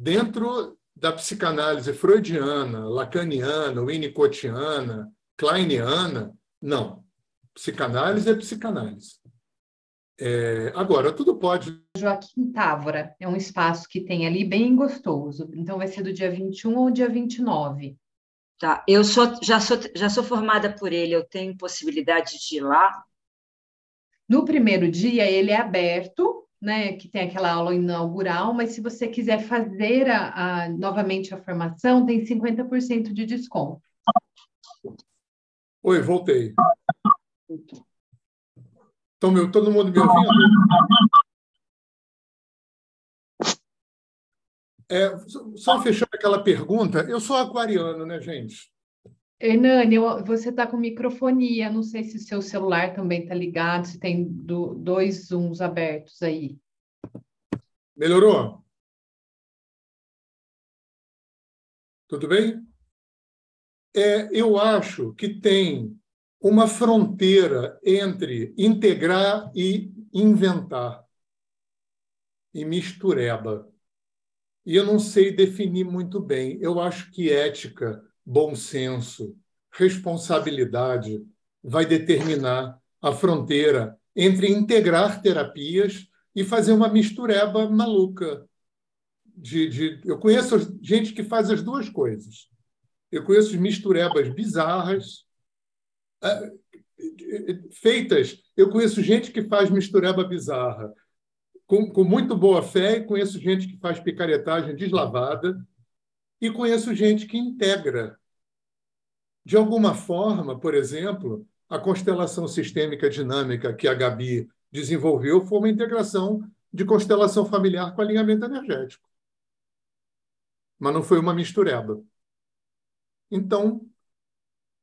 dentro da psicanálise freudiana, lacaniana, winnicottiana, kleiniana, não. Psicanálise é psicanálise. É, agora, tudo pode. Joaquim Távora é um espaço que tem ali bem gostoso. Então, vai ser do dia 21 ao dia 29. Tá, eu sou, já, sou, já sou formada por ele, eu tenho possibilidade de ir lá? No primeiro dia, ele é aberto né, que tem aquela aula inaugural, mas se você quiser fazer a, a novamente a formação, tem 50% de desconto. Oi, voltei. Então, meu, todo mundo me ouvindo? É, só fechando aquela pergunta, eu sou aquariano, né, gente? Hernani, você está com microfonia, não sei se seu celular também está ligado, se tem do, dois zooms abertos aí. Melhorou? Tudo bem? É, eu acho que tem uma fronteira entre integrar e inventar, e mistureba. E eu não sei definir muito bem. Eu acho que ética, bom senso, responsabilidade vai determinar a fronteira entre integrar terapias e fazer uma mistureba maluca. De, de, eu conheço gente que faz as duas coisas. Eu conheço misturebas bizarras, ah, feitas. Eu conheço gente que faz mistureba bizarra com, com muito boa fé, e conheço gente que faz picaretagem deslavada, e conheço gente que integra. De alguma forma, por exemplo, a constelação sistêmica dinâmica que a Gabi desenvolveu foi uma integração de constelação familiar com alinhamento energético. Mas não foi uma mistureba. Então,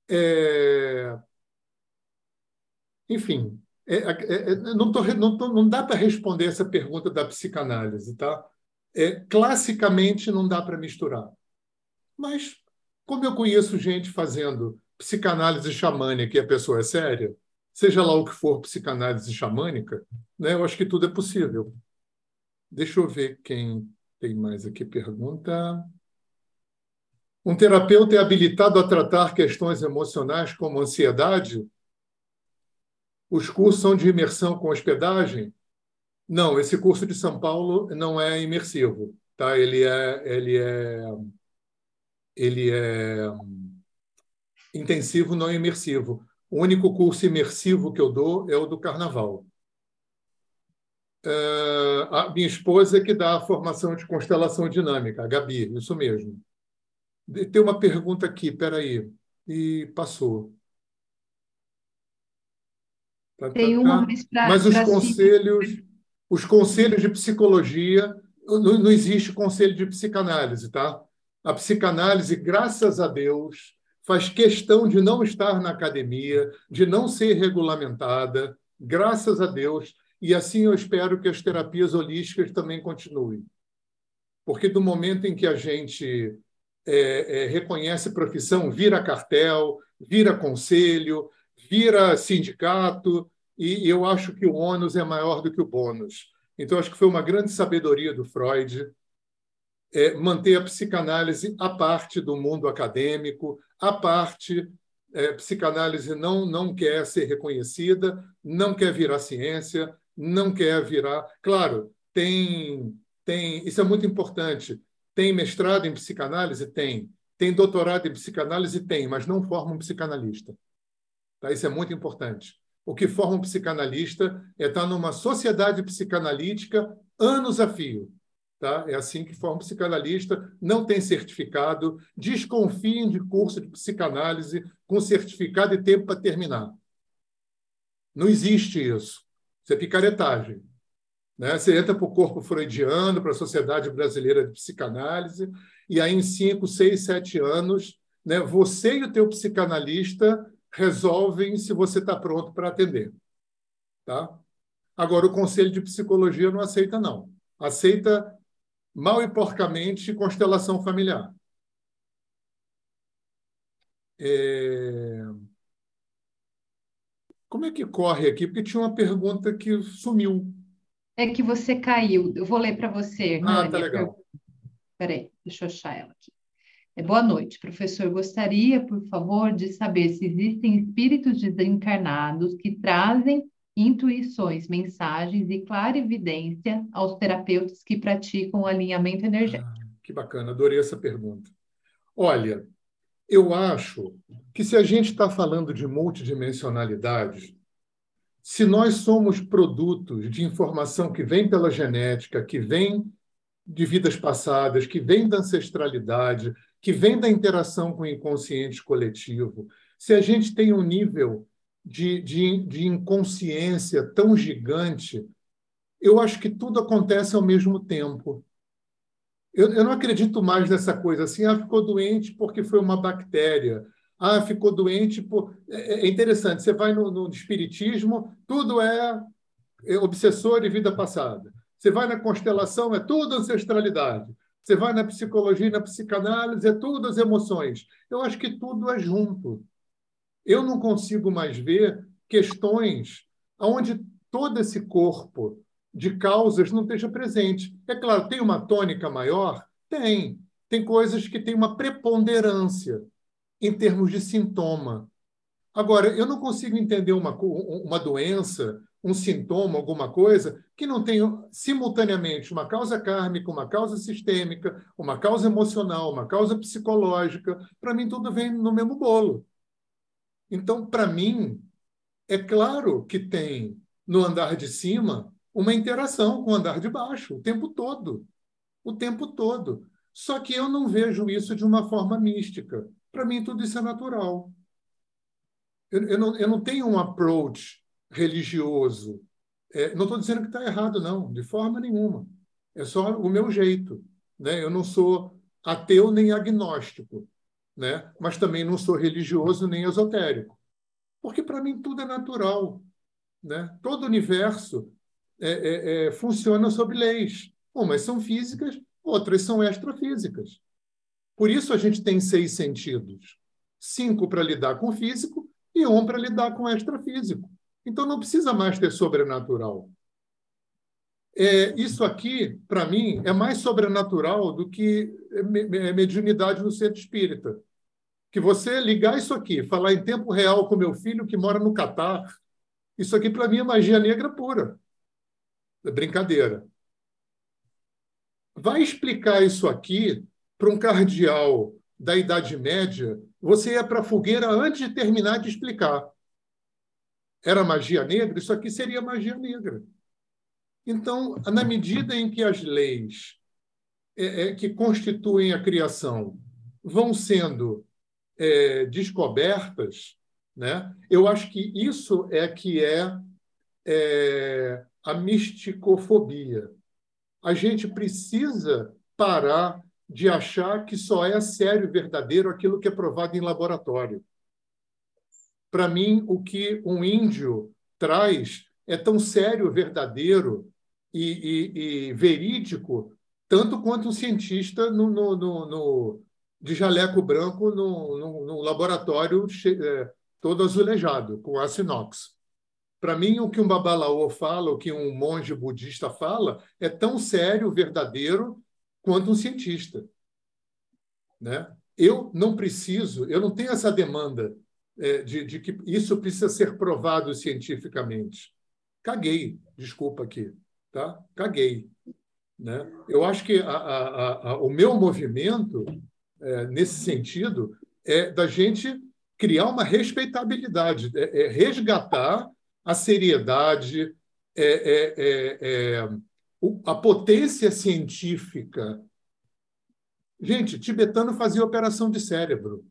é... enfim, é, é, é, não, tô, não, tô, não dá para responder essa pergunta da psicanálise. Tá? É, classicamente, não dá para misturar. Mas, como eu conheço gente fazendo psicanálise xamânica e a pessoa é séria, seja lá o que for psicanálise xamânica, né, eu acho que tudo é possível. Deixa eu ver quem tem mais aqui pergunta. Um terapeuta é habilitado a tratar questões emocionais como ansiedade? Os cursos são de imersão com hospedagem? Não, esse curso de São Paulo não é imersivo, tá? Ele é ele é ele é intensivo, não imersivo. O único curso imersivo que eu dou é o do Carnaval. Uh, a minha esposa é que dá a formação de constelação dinâmica, a Gabi, isso mesmo. Tem uma pergunta aqui, peraí, e passou. Tá, Tem tá, uma tá. Mas os conselhos, os conselhos de psicologia, não, não existe conselho de psicanálise, tá? A psicanálise, graças a Deus, faz questão de não estar na academia, de não ser regulamentada, graças a Deus, e assim eu espero que as terapias holísticas também continuem. Porque do momento em que a gente é, é, reconhece profissão, vira cartel, vira conselho, vira sindicato, e eu acho que o ônus é maior do que o bônus. Então, acho que foi uma grande sabedoria do Freud é, manter a psicanálise à parte do mundo acadêmico, à parte. É, psicanálise não, não quer ser reconhecida, não quer virar ciência, não quer virar. Claro, tem, tem isso é muito importante. Tem mestrado em psicanálise? Tem. Tem doutorado em psicanálise? Tem, mas não forma um psicanalista. Tá? Isso é muito importante. O que forma um psicanalista é estar numa sociedade psicanalítica anos a fio. Tá? É assim que forma um psicanalista, não tem certificado, desconfiem de curso de psicanálise com certificado e tempo para terminar. Não existe isso. Isso é picaretagem. Né? Você entra para o corpo freudiano, para a Sociedade Brasileira de Psicanálise, e aí em cinco, seis, sete anos, né, você e o teu psicanalista resolvem se você está pronto para atender. Tá? Agora, o Conselho de Psicologia não aceita, não. Aceita mal e porcamente constelação familiar. É... Como é que corre aqui? Porque tinha uma pergunta que sumiu. É que você caiu. Eu vou ler para você. Ah, tá legal. Peraí, deixa eu achar ela aqui. É, boa noite, professor. Gostaria, por favor, de saber se existem espíritos desencarnados que trazem intuições, mensagens e clarividência aos terapeutas que praticam alinhamento energético. Ah, que bacana, adorei essa pergunta. Olha, eu acho que se a gente está falando de multidimensionalidade, se nós somos produtos de informação que vem pela genética, que vem de vidas passadas, que vem da ancestralidade, que vem da interação com o inconsciente coletivo, se a gente tem um nível de, de, de inconsciência tão gigante, eu acho que tudo acontece ao mesmo tempo. Eu, eu não acredito mais nessa coisa assim, ah, ficou doente porque foi uma bactéria. Ah, ficou doente. Pô. É, é interessante, você vai no, no espiritismo, tudo é, é obsessor e vida passada. Você vai na constelação, é tudo ancestralidade. Você vai na psicologia e na psicanálise, é tudo as emoções. Eu acho que tudo é junto. Eu não consigo mais ver questões onde todo esse corpo de causas não esteja presente. É claro, tem uma tônica maior? Tem. Tem coisas que têm uma preponderância em termos de sintoma. Agora, eu não consigo entender uma, uma doença um sintoma, alguma coisa, que não tem simultaneamente uma causa kármica, uma causa sistêmica, uma causa emocional, uma causa psicológica. Para mim, tudo vem no mesmo bolo. Então, para mim, é claro que tem no andar de cima uma interação com o andar de baixo o tempo todo. O tempo todo. Só que eu não vejo isso de uma forma mística. Para mim, tudo isso é natural. Eu, eu, não, eu não tenho um approach religioso. É, não estou dizendo que está errado, não, de forma nenhuma. É só o meu jeito. Né? Eu não sou ateu nem agnóstico, né? mas também não sou religioso nem esotérico. Porque para mim tudo é natural. Né? Todo o universo é, é, é, funciona sob leis. Umas são físicas, outras são extrafísicas. Por isso a gente tem seis sentidos: cinco para lidar com o físico e um para lidar com o extrafísico. Então não precisa mais ter sobrenatural. É, isso aqui, para mim, é mais sobrenatural do que mediunidade no centro espírita. Que você ligar isso aqui, falar em tempo real com meu filho que mora no Catar, isso aqui para mim é magia negra pura. É brincadeira. Vai explicar isso aqui para um cardeal da Idade Média, você ia para a fogueira antes de terminar de explicar era magia negra, isso aqui seria magia negra. Então, na medida em que as leis é, é, que constituem a criação vão sendo é, descobertas, né? eu acho que isso é que é, é a misticofobia. A gente precisa parar de achar que só é sério e verdadeiro aquilo que é provado em laboratório. Para mim, o que um índio traz é tão sério, verdadeiro e, e, e verídico, tanto quanto um cientista no, no, no, no de jaleco branco no, no laboratório é, todo azulejado, com aço inox. Para mim, o que um babalaô fala, o que um monge budista fala, é tão sério, verdadeiro, quanto um cientista. Né? Eu não preciso, eu não tenho essa demanda é, de, de, que isso precisa ser provado cientificamente. Caguei, desculpa aqui, tá? Caguei. Né? Eu acho que a, a, a, o meu movimento, é, nesse sentido, é da gente criar uma respeitabilidade, é, é resgatar a seriedade, é, é, é, a potência científica. Gente, tibetano fazia operação de cérebro.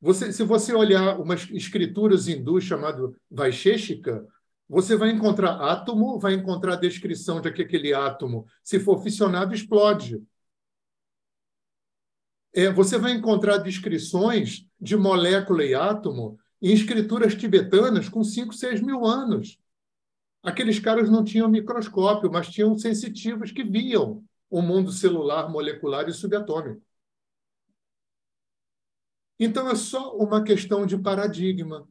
Você, se você olhar umas escrituras hindus chamado Vaisheshika, você vai encontrar átomo, vai encontrar descrição de que aquele átomo, se for fissionado, explode. É, você vai encontrar descrições de molécula e átomo em escrituras tibetanas com 5, 6 mil anos. Aqueles caras não tinham microscópio, mas tinham sensitivos que viam o mundo celular, molecular e subatômico. Então é só uma questão de paradigma.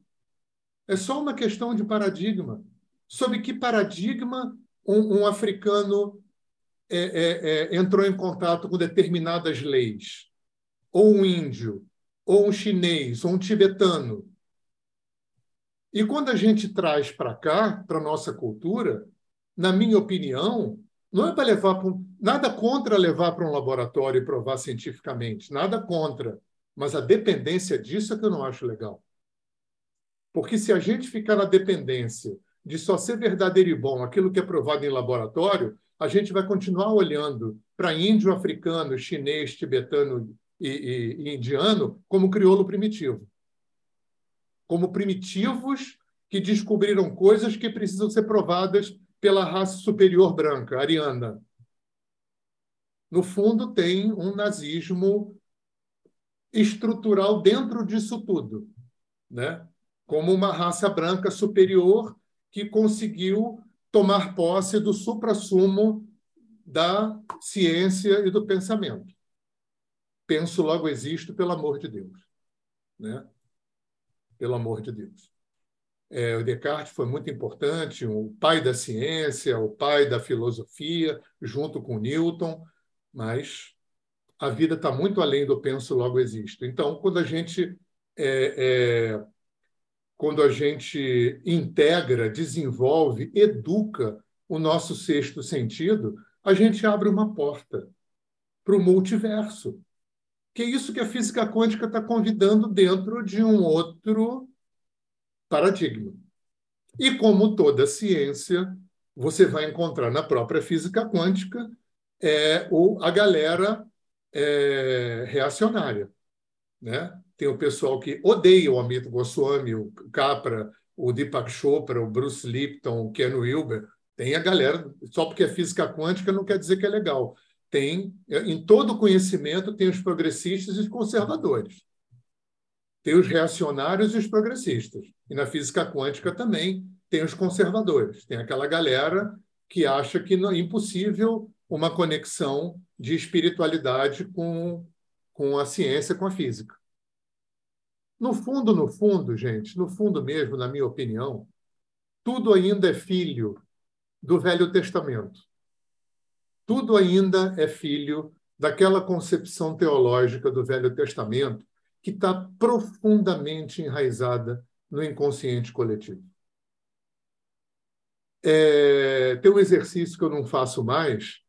É só uma questão de paradigma. Sob que paradigma um, um africano é, é, é, entrou em contato com determinadas leis? Ou um índio, ou um chinês, ou um tibetano. E quando a gente traz para cá, para a nossa cultura, na minha opinião, não é para levar para um, nada contra levar para um laboratório e provar cientificamente, nada contra. Mas a dependência disso é que eu não acho legal. Porque se a gente ficar na dependência de só ser verdadeiro e bom aquilo que é provado em laboratório, a gente vai continuar olhando para índio, africano, chinês, tibetano e, e, e indiano como crioulo primitivo. Como primitivos que descobriram coisas que precisam ser provadas pela raça superior branca, ariana. No fundo, tem um nazismo estrutural dentro disso tudo, né? como uma raça branca superior que conseguiu tomar posse do suprassumo da ciência e do pensamento. Penso, logo existo, pelo amor de Deus. Né? Pelo amor de Deus. É, o Descartes foi muito importante, o pai da ciência, o pai da filosofia, junto com Newton, mas a vida está muito além do penso, logo existo. Então, quando a gente é, é, quando a gente integra, desenvolve, educa o nosso sexto sentido, a gente abre uma porta para o multiverso, que é isso que a física quântica está convidando dentro de um outro paradigma. E como toda ciência, você vai encontrar na própria física quântica é, o, a galera é, reacionária. Né? Tem o pessoal que odeia o Amito Goswami, o Capra, o Deepak Chopra, o Bruce Lipton, o Ken Wilber. Tem a galera, só porque é física quântica não quer dizer que é legal. Tem, em todo conhecimento, tem os progressistas e os conservadores. Tem os reacionários e os progressistas. E na física quântica também tem os conservadores. Tem aquela galera que acha que é impossível uma conexão de espiritualidade com, com a ciência, com a física. No fundo, no fundo, gente, no fundo mesmo, na minha opinião, tudo ainda é filho do Velho Testamento. Tudo ainda é filho daquela concepção teológica do Velho Testamento que está profundamente enraizada no inconsciente coletivo. É, tem um exercício que eu não faço mais,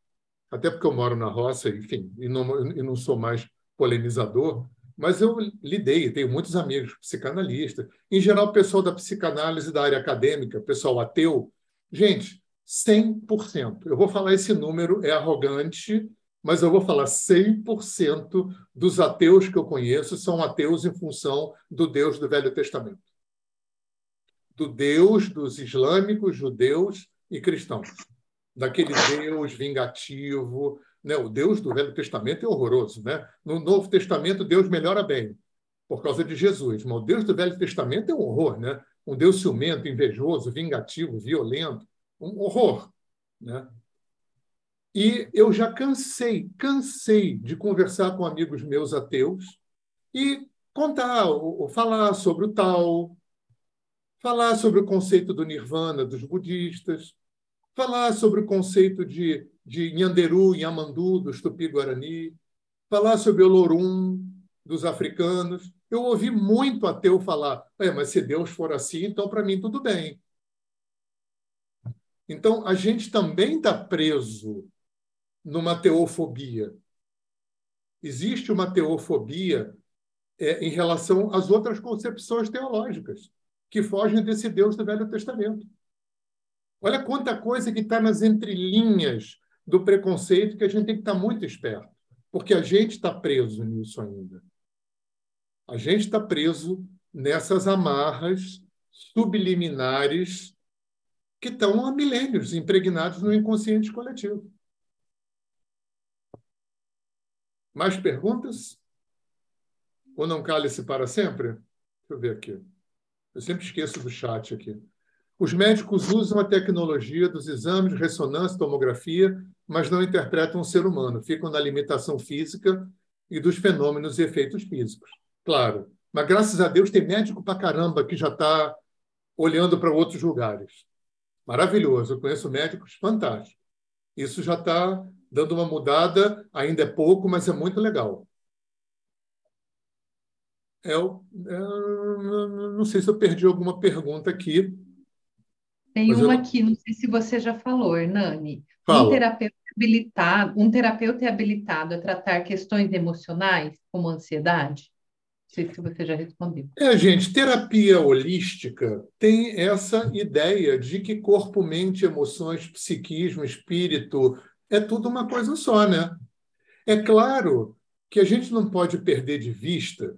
até porque eu moro na roça, enfim, e não, e não sou mais polemizador, mas eu lidei, tenho muitos amigos psicanalistas. Em geral, pessoal da psicanálise da área acadêmica, pessoal ateu. Gente, 100%. Eu vou falar esse número, é arrogante, mas eu vou falar 100% dos ateus que eu conheço são ateus em função do Deus do Velho Testamento. Do Deus dos islâmicos, judeus e cristãos. Daquele Deus vingativo, né? O Deus do Velho Testamento é horroroso. Né? No Novo Testamento, Deus melhora bem, por causa de Jesus. Mas o Deus do Velho Testamento é um horror. Né? Um Deus ciumento, invejoso, vingativo, violento. Um horror. Né? E eu já cansei, cansei de conversar com amigos meus ateus e contar, ou falar sobre o tal, falar sobre o conceito do nirvana dos budistas, falar sobre o conceito de de Nhanderu, Yamandu, dos Tupi-Guarani, falar sobre Lorum, dos africanos. Eu ouvi muito ateu falar, é, mas se Deus for assim, então para mim tudo bem. Então, a gente também está preso numa teofobia. Existe uma teofobia é, em relação às outras concepções teológicas que fogem desse Deus do Velho Testamento. Olha quanta coisa que está nas entrelinhas do preconceito que a gente tem que estar muito esperto, porque a gente está preso nisso ainda. A gente está preso nessas amarras subliminares que estão há milênios impregnados no inconsciente coletivo. Mais perguntas? Ou não cale-se para sempre? Deixa eu ver aqui. Eu sempre esqueço do chat aqui. Os médicos usam a tecnologia dos exames de ressonância, tomografia, mas não interpretam o ser humano, ficam na limitação física e dos fenômenos e efeitos físicos. Claro, mas graças a Deus tem médico para caramba que já está olhando para outros lugares. Maravilhoso, eu conheço médicos fantásticos. Isso já está dando uma mudada, ainda é pouco, mas é muito legal. Eu, é eu não sei se eu perdi alguma pergunta aqui. Tem uma eu... aqui, não sei se você já falou, Hernani. Fala. Um terapeuta habilitado, um terapeuta é habilitado a tratar questões emocionais, como ansiedade? Sei se você já respondeu. É, gente, terapia holística tem essa ideia de que corpo, mente, emoções, psiquismo, espírito, é tudo uma coisa só, né? É claro que a gente não pode perder de vista.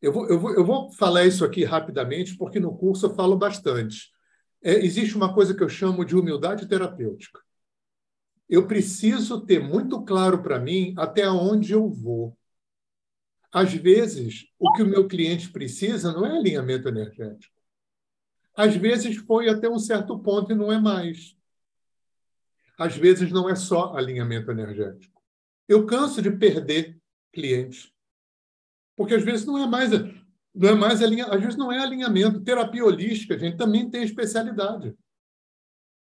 Eu vou, eu vou, eu vou falar isso aqui rapidamente, porque no curso eu falo bastante é, existe uma coisa que eu chamo de humildade terapêutica. Eu preciso ter muito claro para mim até onde eu vou. Às vezes, o que o meu cliente precisa não é alinhamento energético. Às vezes foi até um certo ponto e não é mais. Às vezes não é só alinhamento energético. Eu canso de perder clientes. Porque às vezes não é mais não é mais alinhamento, às vezes não é alinhamento. Terapia holística, a gente também tem especialidade.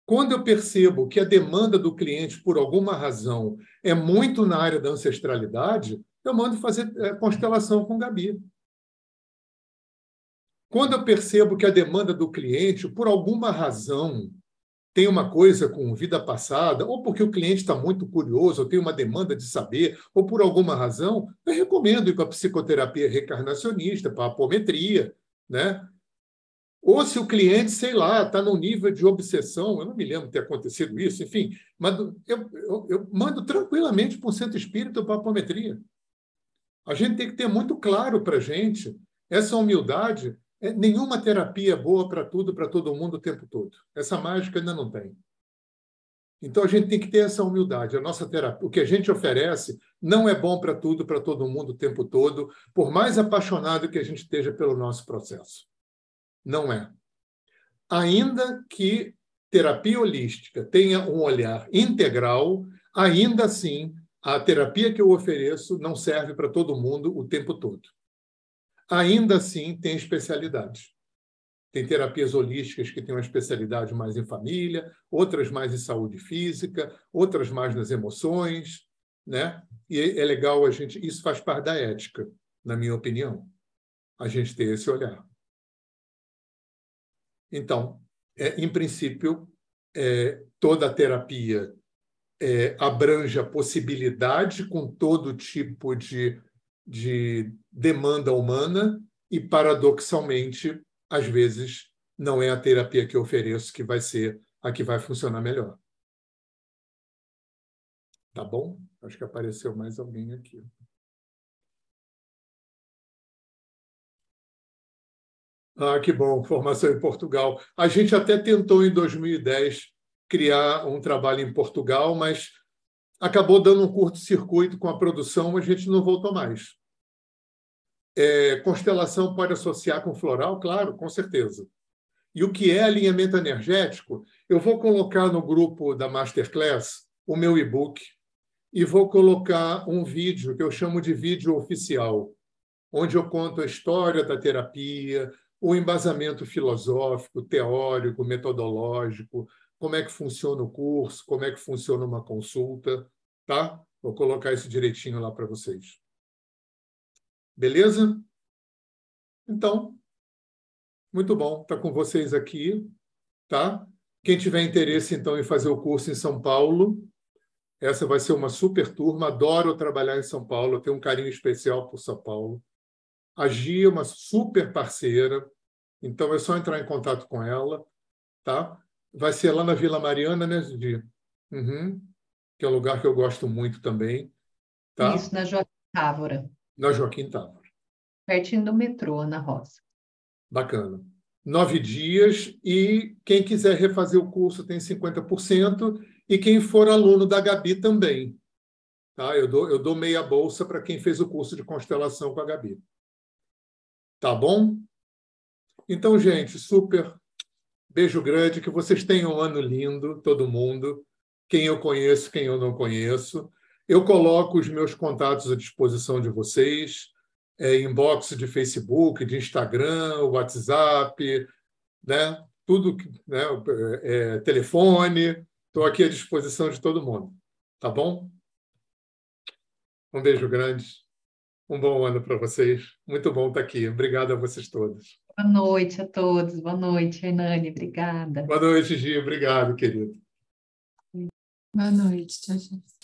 Quando eu percebo que a demanda do cliente, por alguma razão, é muito na área da ancestralidade, eu mando fazer é, constelação com Gabi. Quando eu percebo que a demanda do cliente, por alguma razão, tem uma coisa com vida passada, ou porque o cliente está muito curioso, ou tem uma demanda de saber, ou por alguma razão, eu recomendo ir para a psicoterapia recarnacionista, para a apometria, né? Ou se o cliente, sei lá, está num nível de obsessão, eu não me lembro de ter acontecido isso, enfim, mas eu, eu, eu mando tranquilamente para o centro espírita para a apometria. A gente tem que ter muito claro para a gente essa humildade. É, nenhuma terapia é boa para tudo, para todo mundo o tempo todo. Essa mágica ainda não tem. Então a gente tem que ter essa humildade. A nossa terapia, o que a gente oferece, não é bom para tudo, para todo mundo o tempo todo, por mais apaixonado que a gente esteja pelo nosso processo. Não é. Ainda que terapia holística tenha um olhar integral, ainda assim a terapia que eu ofereço não serve para todo mundo o tempo todo. Ainda assim, tem especialidades. Tem terapias holísticas que têm uma especialidade mais em família, outras mais em saúde física, outras mais nas emoções, né? E é legal a gente, isso faz parte da ética, na minha opinião, a gente ter esse olhar. Então, é, em princípio, é, toda terapia é, abrange a possibilidade com todo tipo de, de demanda humana e, paradoxalmente, às vezes, não é a terapia que eu ofereço que vai ser a que vai funcionar melhor. Tá bom? Acho que apareceu mais alguém aqui. Ah, que bom, formação em Portugal. A gente até tentou em 2010 criar um trabalho em Portugal, mas acabou dando um curto-circuito com a produção, a gente não voltou mais. É, constelação pode associar com floral? Claro, com certeza. E o que é alinhamento energético? Eu vou colocar no grupo da Masterclass o meu e-book e vou colocar um vídeo que eu chamo de vídeo oficial, onde eu conto a história da terapia, o embasamento filosófico, teórico, metodológico, como é que funciona o curso, como é que funciona uma consulta, tá? Vou colocar isso direitinho lá para vocês. Beleza? Então, muito bom estar com vocês aqui, tá? Quem tiver interesse, então, em fazer o curso em São Paulo, essa vai ser uma super turma. Adoro trabalhar em São Paulo, tenho um carinho especial por São Paulo. A Gia é uma super parceira, então é só entrar em contato com ela, tá? Vai ser lá na Vila Mariana, né, Zidi? Uhum. Que é um lugar que eu gosto muito também. Tá? Isso, na Joaquim Távora. Na Joaquim Távora. Pertinho do metrô, na Roça. Bacana. Nove dias e quem quiser refazer o curso tem 50% e quem for aluno da Gabi também. Tá? Eu, dou, eu dou meia bolsa para quem fez o curso de constelação com a Gabi. Tá bom? Então, gente, super Beijo grande, que vocês tenham um ano lindo, todo mundo. Quem eu conheço, quem eu não conheço. Eu coloco os meus contatos à disposição de vocês, é, inbox de Facebook, de Instagram, WhatsApp, né? tudo, né? É, telefone. Estou aqui à disposição de todo mundo. Tá bom? Um beijo grande. Um bom ano para vocês. Muito bom estar aqui. Obrigado a vocês todos. Boa noite a todos. Boa noite, Hernani. Obrigada. Boa noite, Gia. Obrigado, querido. Boa noite. Tchau, tchau.